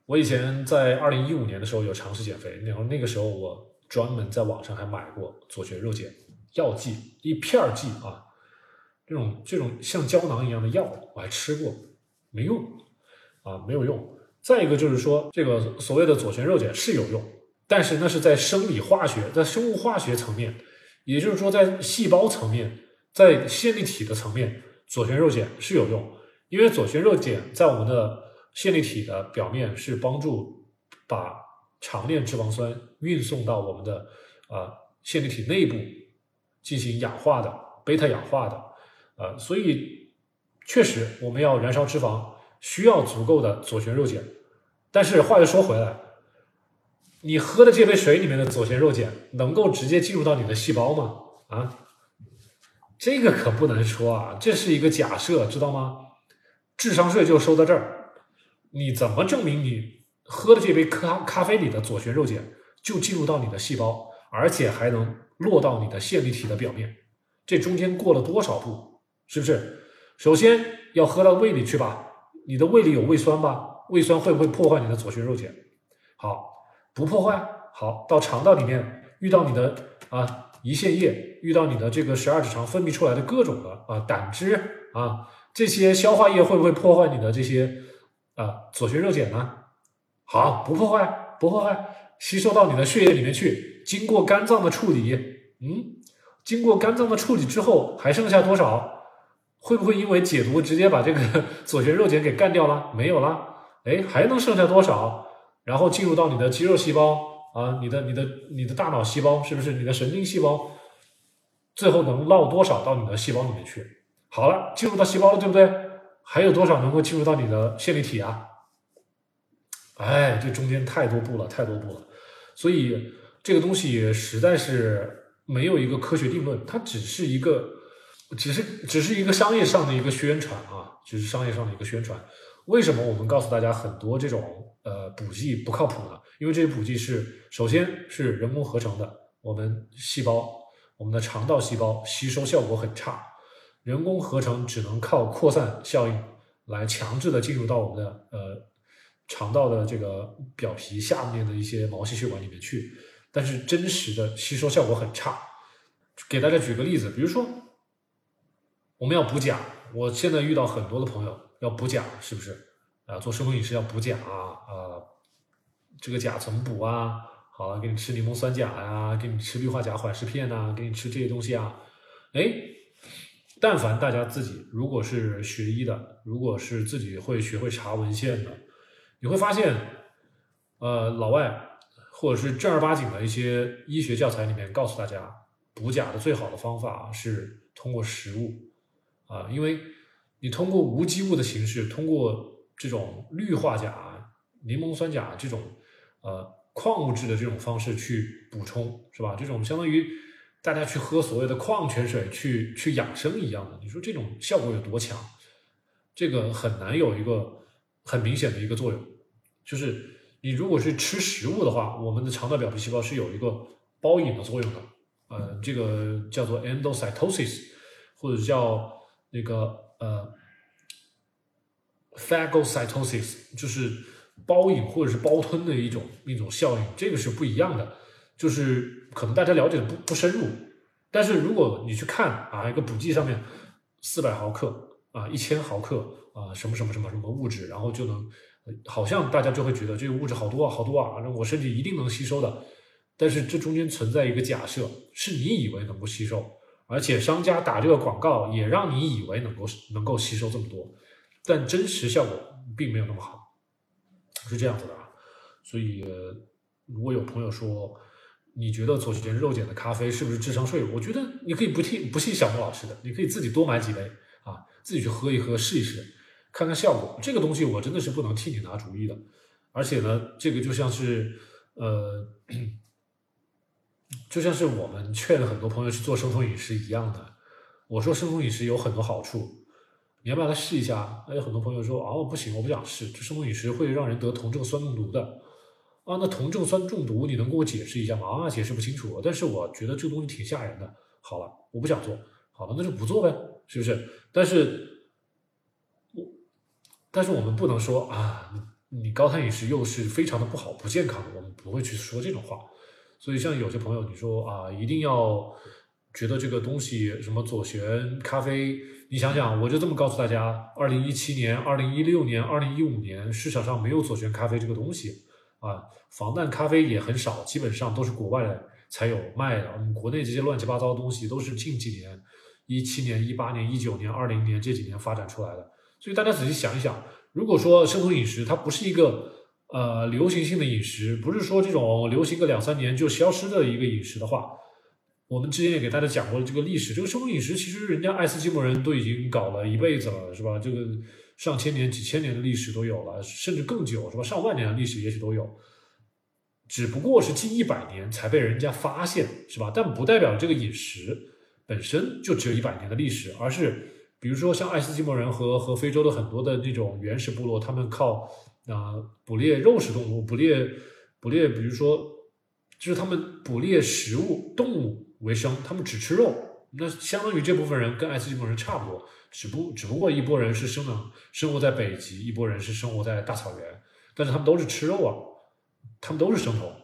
我以前在二零一五年的时候有尝试减肥，然后那个时候我专门在网上还买过左旋肉碱药剂，一片剂啊，这种这种像胶囊一样的药我还吃过，没用啊，没有用。再一个就是说，这个所谓的左旋肉碱是有用，但是那是在生理化学、在生物化学层面，也就是说在细胞层面。在线粒体的层面，左旋肉碱是有用，因为左旋肉碱在我们的线粒体的表面是帮助把长链脂肪酸运送到我们的啊线粒体内部进行氧化的贝塔氧化的，呃，所以确实我们要燃烧脂肪需要足够的左旋肉碱，但是话又说回来，你喝的这杯水里面的左旋肉碱能够直接进入到你的细胞吗？啊？这个可不能说啊，这是一个假设，知道吗？智商税就收到这儿，你怎么证明你喝的这杯咖咖啡里的左旋肉碱就进入到你的细胞，而且还能落到你的线粒体的表面？这中间过了多少步？是不是？首先要喝到胃里去吧，你的胃里有胃酸吧？胃酸会不会破坏你的左旋肉碱？好，不破坏。好，到肠道里面遇到你的啊。胰腺液遇到你的这个十二指肠分泌出来的各种的啊胆汁啊这些消化液会不会破坏你的这些啊左旋肉碱呢？好，不破坏，不破坏，吸收到你的血液里面去，经过肝脏的处理，嗯，经过肝脏的处理之后还剩下多少？会不会因为解毒直接把这个 左旋肉碱给干掉了？没有了，哎，还能剩下多少？然后进入到你的肌肉细胞。啊，你的、你的、你的大脑细胞是不是？你的神经细胞最后能落多少到你的细胞里面去？好了，进入到细胞了，对不对？还有多少能够进入到你的线粒体啊？哎，这中间太多步了，太多步了。所以这个东西实在是没有一个科学定论，它只是一个，只是只是一个商业上的一个宣传啊，只是商业上的一个宣传。为什么我们告诉大家很多这种呃补剂不靠谱的？因为这些补剂是首先是人工合成的，我们细胞我们的肠道细胞吸收效果很差，人工合成只能靠扩散效应来强制的进入到我们的呃肠道的这个表皮下面的一些毛细血管里面去，但是真实的吸收效果很差。给大家举个例子，比如说我们要补钾，我现在遇到很多的朋友。要补钾是不是啊？做生酮饮食要补钾啊，啊，这个钾怎么补啊？好了，给你吃柠檬酸钾呀，给你吃氯化钾缓释片呐，给你吃这些东西啊。哎，但凡大家自己如果是学医的，如果是自己会学会查文献的，你会发现，呃，老外或者是正儿八经的一些医学教材里面告诉大家，补钾的最好的方法是通过食物啊，因为。你通过无机物的形式，通过这种氯化钾、柠檬酸钾这种呃矿物质的这种方式去补充，是吧？这种相当于大家去喝所谓的矿泉水去去养生一样的。你说这种效果有多强？这个很难有一个很明显的一个作用。就是你如果是吃食物的话，我们的肠道表皮细胞是有一个包引的作用的，呃，这个叫做 endocytosis，或者叫那个。呃，phagocytosis 就是包引或者是包吞的一种一种效应，这个是不一样的。就是可能大家了解的不不深入，但是如果你去看啊，一个补剂上面四百毫克啊，一千毫克啊，什么什么什么什么物质，然后就能，好像大家就会觉得这个物质好多啊，好多啊，那我身体一定能吸收的。但是这中间存在一个假设，是你以为能够吸收。而且商家打这个广告也让你以为能够能够吸收这么多，但真实效果并没有那么好，是这样子的啊。所以如果有朋友说你觉得左旋肉碱的咖啡是不是智商税？我觉得你可以不听不信小莫老师的，你可以自己多买几杯啊，自己去喝一喝试一试，看看效果。这个东西我真的是不能替你拿主意的。而且呢，这个就像是呃。就像是我们劝很多朋友去做生酮饮食一样的，我说生酮饮食有很多好处，你要不要来试一下？有很多朋友说哦不行，我不想试，这生酮饮食会让人得酮症酸中毒的啊。那酮症酸中毒，你能给我解释一下吗？啊，解释不清楚，但是我觉得这个东西挺吓人的。好了，我不想做，好了，那就不做呗，是不是？但是，我但是我们不能说啊，你高碳饮食又是非常的不好、不健康的，我们不会去说这种话。所以像有些朋友，你说啊，一定要。觉得这个东西什么左旋咖啡，你想想，我就这么告诉大家：，二零一七年、二零一六年、二零一五年市场上没有左旋咖啡这个东西啊，防弹咖啡也很少，基本上都是国外才有卖的。我们国内这些乱七八糟的东西都是近几年，一七年、一八年、一九年、二零年这几年发展出来的。所以大家仔细想一想，如果说生酮饮食它不是一个呃流行性的饮食，不是说这种流行个两三年就消失的一个饮食的话。我们之前也给大家讲过了这个历史，这个生物饮食其实人家爱斯基摩人都已经搞了一辈子了，是吧？这个上千年、几千年的历史都有了，甚至更久，是吧？上万年的历史也许都有，只不过是近一百年才被人家发现，是吧？但不代表这个饮食本身就只有一百年的历史，而是比如说像爱斯基摩人和和非洲的很多的那种原始部落，他们靠啊捕猎肉食动物，捕猎捕猎，比如说就是他们捕猎食物动物。为生，他们只吃肉，那相当于这部分人跟爱斯基摩人差不多，只不只不过一波人是生长生活在北极，一波人是生活在大草原，但是他们都是吃肉啊，他们都是生酮。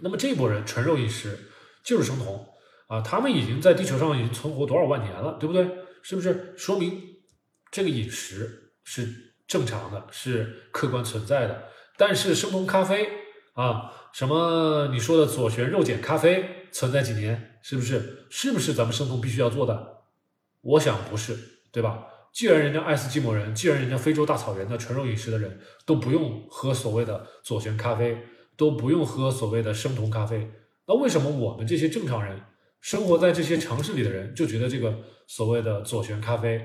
那么这波人纯肉饮食就是生酮啊，他们已经在地球上已经存活多少万年了，对不对？是不是？说明这个饮食是正常的，是客观存在的。但是生酮咖啡啊，什么你说的左旋肉碱咖啡？存在几年，是不是？是不是咱们生酮必须要做的？我想不是，对吧？既然人家爱斯基摩人，既然人家非洲大草原的纯肉饮食的人都不用喝所谓的左旋咖啡，都不用喝所谓的生酮咖啡，那为什么我们这些正常人，生活在这些城市里的人，就觉得这个所谓的左旋咖啡、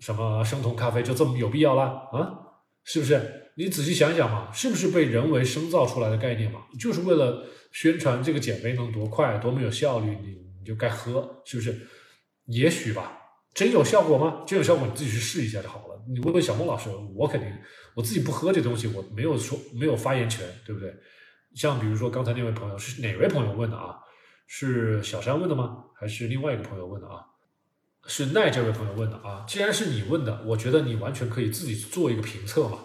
什么生酮咖啡就这么有必要了啊？是不是？你仔细想想嘛，是不是被人为生造出来的概念嘛？就是为了宣传这个减肥能多快，多么有效率，你你就该喝，是不是？也许吧，真有效果吗？真有效果，你自己去试一下就好了。你问问小孟老师，我肯定我自己不喝这东西，我没有说没有发言权，对不对？像比如说刚才那位朋友是哪位朋友问的啊？是小山问的吗？还是另外一个朋友问的啊？是奈这位朋友问的啊？既然是你问的，我觉得你完全可以自己做一个评测嘛。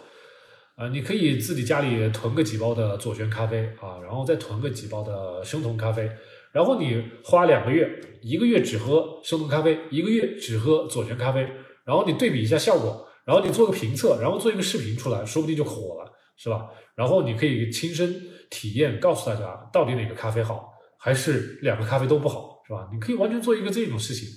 啊，你可以自己家里囤个几包的左旋咖啡啊，然后再囤个几包的生酮咖啡，然后你花两个月，一个月只喝生酮咖啡，一个月只喝左旋咖啡，然后你对比一下效果，然后你做个评测，然后做一个视频出来，说不定就火了，是吧？然后你可以亲身体验，告诉大家到底哪个咖啡好，还是两个咖啡都不好，是吧？你可以完全做一个这种事情。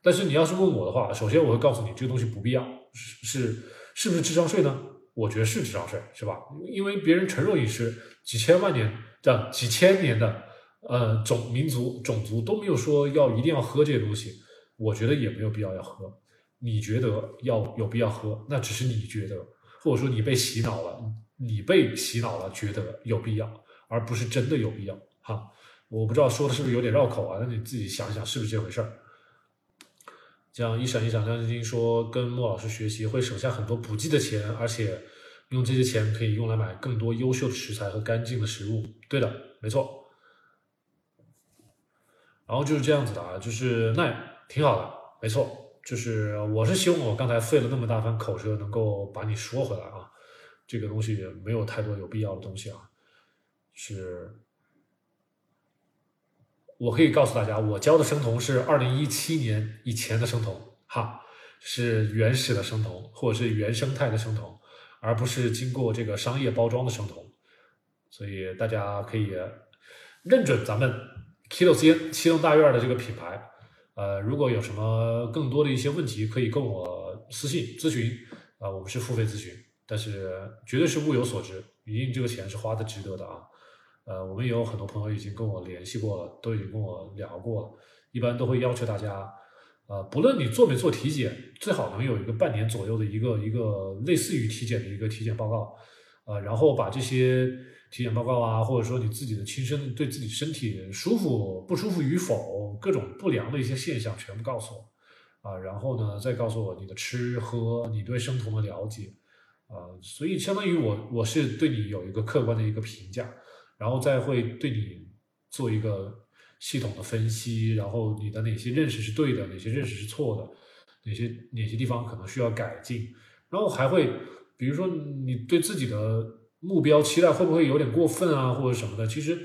但是你要是问我的话，首先我会告诉你，这个东西不必要，是是不是智商税呢？我觉得是智商税，是吧？因为别人纯肉饮食几千万年的、几千年的，呃，种民族种族都没有说要一定要喝这些东西，我觉得也没有必要要喝。你觉得要有必要喝，那只是你觉得，或者说你被洗脑了，你被洗脑了，觉得有必要，而不是真的有必要。哈，我不知道说的是不是有点绕口啊？那你自己想想是不是这回事儿？像一闪一闪亮晶晶说，跟莫老师学习会省下很多补剂的钱，而且用这些钱可以用来买更多优秀的食材和干净的食物。对的，没错。然后就是这样子的啊，就是那挺好的，没错。就是我是希望我刚才费了那么大番口舌，能够把你说回来啊。这个东西没有太多有必要的东西啊，是。我可以告诉大家，我教的生酮是二零一七年以前的生酮，哈，是原始的生酮，或者是原生态的生酮，而不是经过这个商业包装的生酮。所以大家可以认准咱们 Kilo C 七栋大院的这个品牌。呃，如果有什么更多的一些问题，可以跟我私信咨询。啊，我们是付费咨询，但是绝对是物有所值，一定这个钱是花的值得的啊。呃，我们也有很多朋友已经跟我联系过了，都已经跟我聊过了。一般都会要求大家，呃，不论你做没做体检，最好能有一个半年左右的一个一个类似于体检的一个体检报告，呃，然后把这些体检报告啊，或者说你自己的亲身对自己身体舒服不舒服与否，各种不良的一些现象全部告诉我，啊，然后呢再告诉我你的吃喝，你对生酮的了解，啊，所以相当于我我是对你有一个客观的一个评价，然后再会对你做一个系统的分析，然后你的哪些认识是对的，哪些认识是错的，哪些哪些地方可能需要改进，然后还会比如说你对自己的目标期待会不会有点过分啊，或者什么的，其实。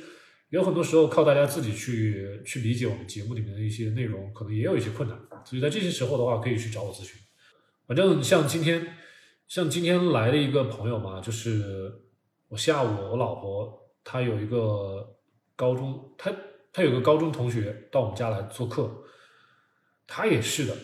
有很多时候靠大家自己去去理解我们节目里面的一些内容，可能也有一些困难，所以在这些时候的话，可以去找我咨询。反正像今天，像今天来的一个朋友嘛，就是我下午我老婆他有一个高中，他他有个高中同学到我们家来做客，他也是的。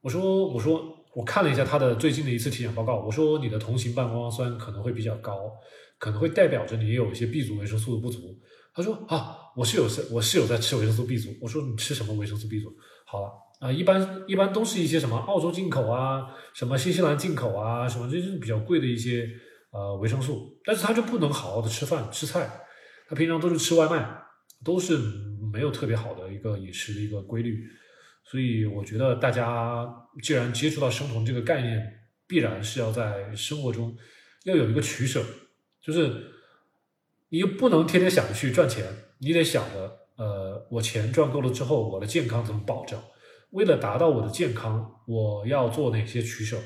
我说我说我看了一下他的最近的一次体检报告，我说你的同型半胱氨酸可能会比较高，可能会代表着你有一些 B 族维生素的不足。他说啊，我是有在，我是有在吃维生素 B 族。我说你吃什么维生素 B 族？好了啊，一般一般都是一些什么澳洲进口啊，什么新西兰进口啊，什么这是比较贵的一些呃维生素。但是他就不能好好的吃饭吃菜，他平常都是吃外卖，都是没有特别好的一个饮食的一个规律。所以我觉得大家既然接触到生酮这个概念，必然是要在生活中要有一个取舍，就是。你又不能天天想着去赚钱，你得想着，呃，我钱赚够了之后，我的健康怎么保证？为了达到我的健康，我要做哪些取舍？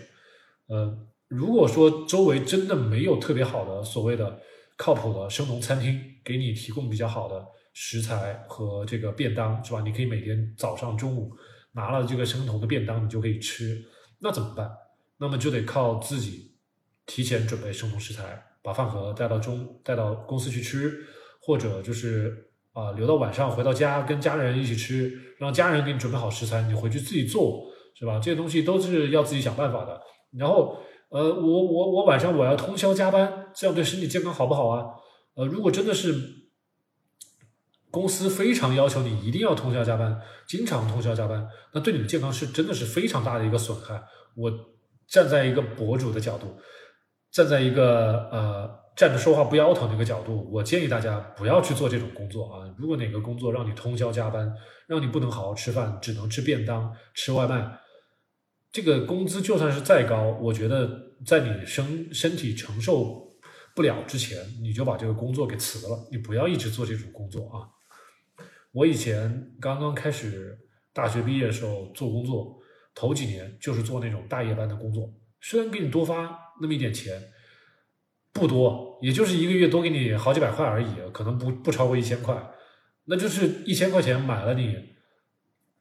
呃，如果说周围真的没有特别好的所谓的靠谱的生酮餐厅，给你提供比较好的食材和这个便当，是吧？你可以每天早上、中午拿了这个生酮的便当，你就可以吃，那怎么办？那么就得靠自己提前准备生酮食材。把饭盒带到中带到公司去吃，或者就是啊留到晚上回到家跟家人一起吃，让家人给你准备好食材，你回去自己做，是吧？这些东西都是要自己想办法的。然后呃，我我我晚上我要通宵加班，这样对身体健康好不好啊？呃，如果真的是公司非常要求你一定要通宵加班，经常通宵加班，那对你的健康是真的是非常大的一个损害。我站在一个博主的角度。站在一个呃站着说话不腰疼的一个角度，我建议大家不要去做这种工作啊！如果哪个工作让你通宵加班，让你不能好好吃饭，只能吃便当、吃外卖，这个工资就算是再高，我觉得在你身身体承受不了之前，你就把这个工作给辞了，你不要一直做这种工作啊！我以前刚刚开始大学毕业的时候做工作，头几年就是做那种大夜班的工作，虽然给你多发。那么一点钱不多，也就是一个月多给你好几百块而已，可能不不超过一千块，那就是一千块钱买了你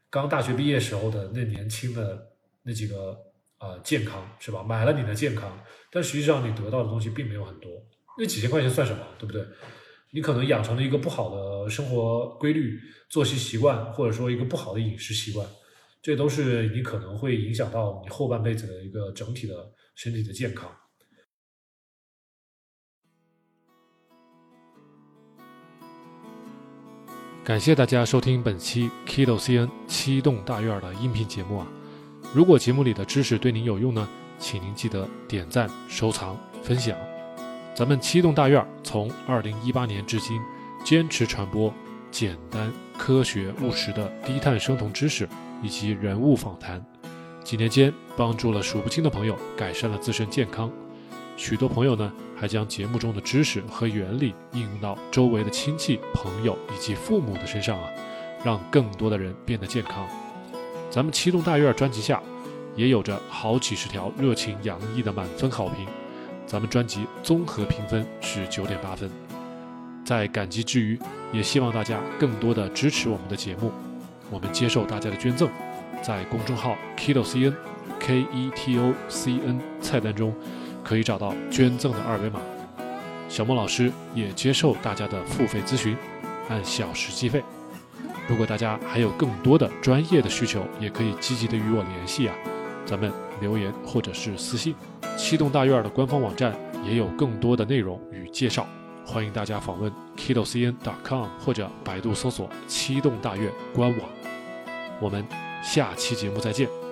刚大学毕业时候的那年轻的那几个啊健康是吧？买了你的健康，但实际上你得到的东西并没有很多，那几千块钱算什么，对不对？你可能养成了一个不好的生活规律、作息习惯，或者说一个不好的饮食习惯，这都是你可能会影响到你后半辈子的一个整体的。身体的健康。感谢大家收听本期 Kido CN 七栋大院的音频节目啊！如果节目里的知识对您有用呢，请您记得点赞、收藏、分享。咱们七栋大院从二零一八年至今，坚持传播简单、科学、务实的低碳生酮知识以及人物访谈。几年间，帮助了数不清的朋友改善了自身健康，许多朋友呢还将节目中的知识和原理应用到周围的亲戚、朋友以及父母的身上啊，让更多的人变得健康。咱们七栋大院专辑下也有着好几十条热情洋溢的满分好评，咱们专辑综合评分是九点八分。在感激之余，也希望大家更多的支持我们的节目，我们接受大家的捐赠。在公众号 Keto CN K E T O C N 菜单中，可以找到捐赠的二维码。小莫老师也接受大家的付费咨询，按小时计费。如果大家还有更多的专业的需求，也可以积极的与我联系啊。咱们留言或者是私信。七栋大院的官方网站也有更多的内容与介绍，欢迎大家访问 KetoCN.com 或者百度搜索七栋大院官网。我们。下期节目再见。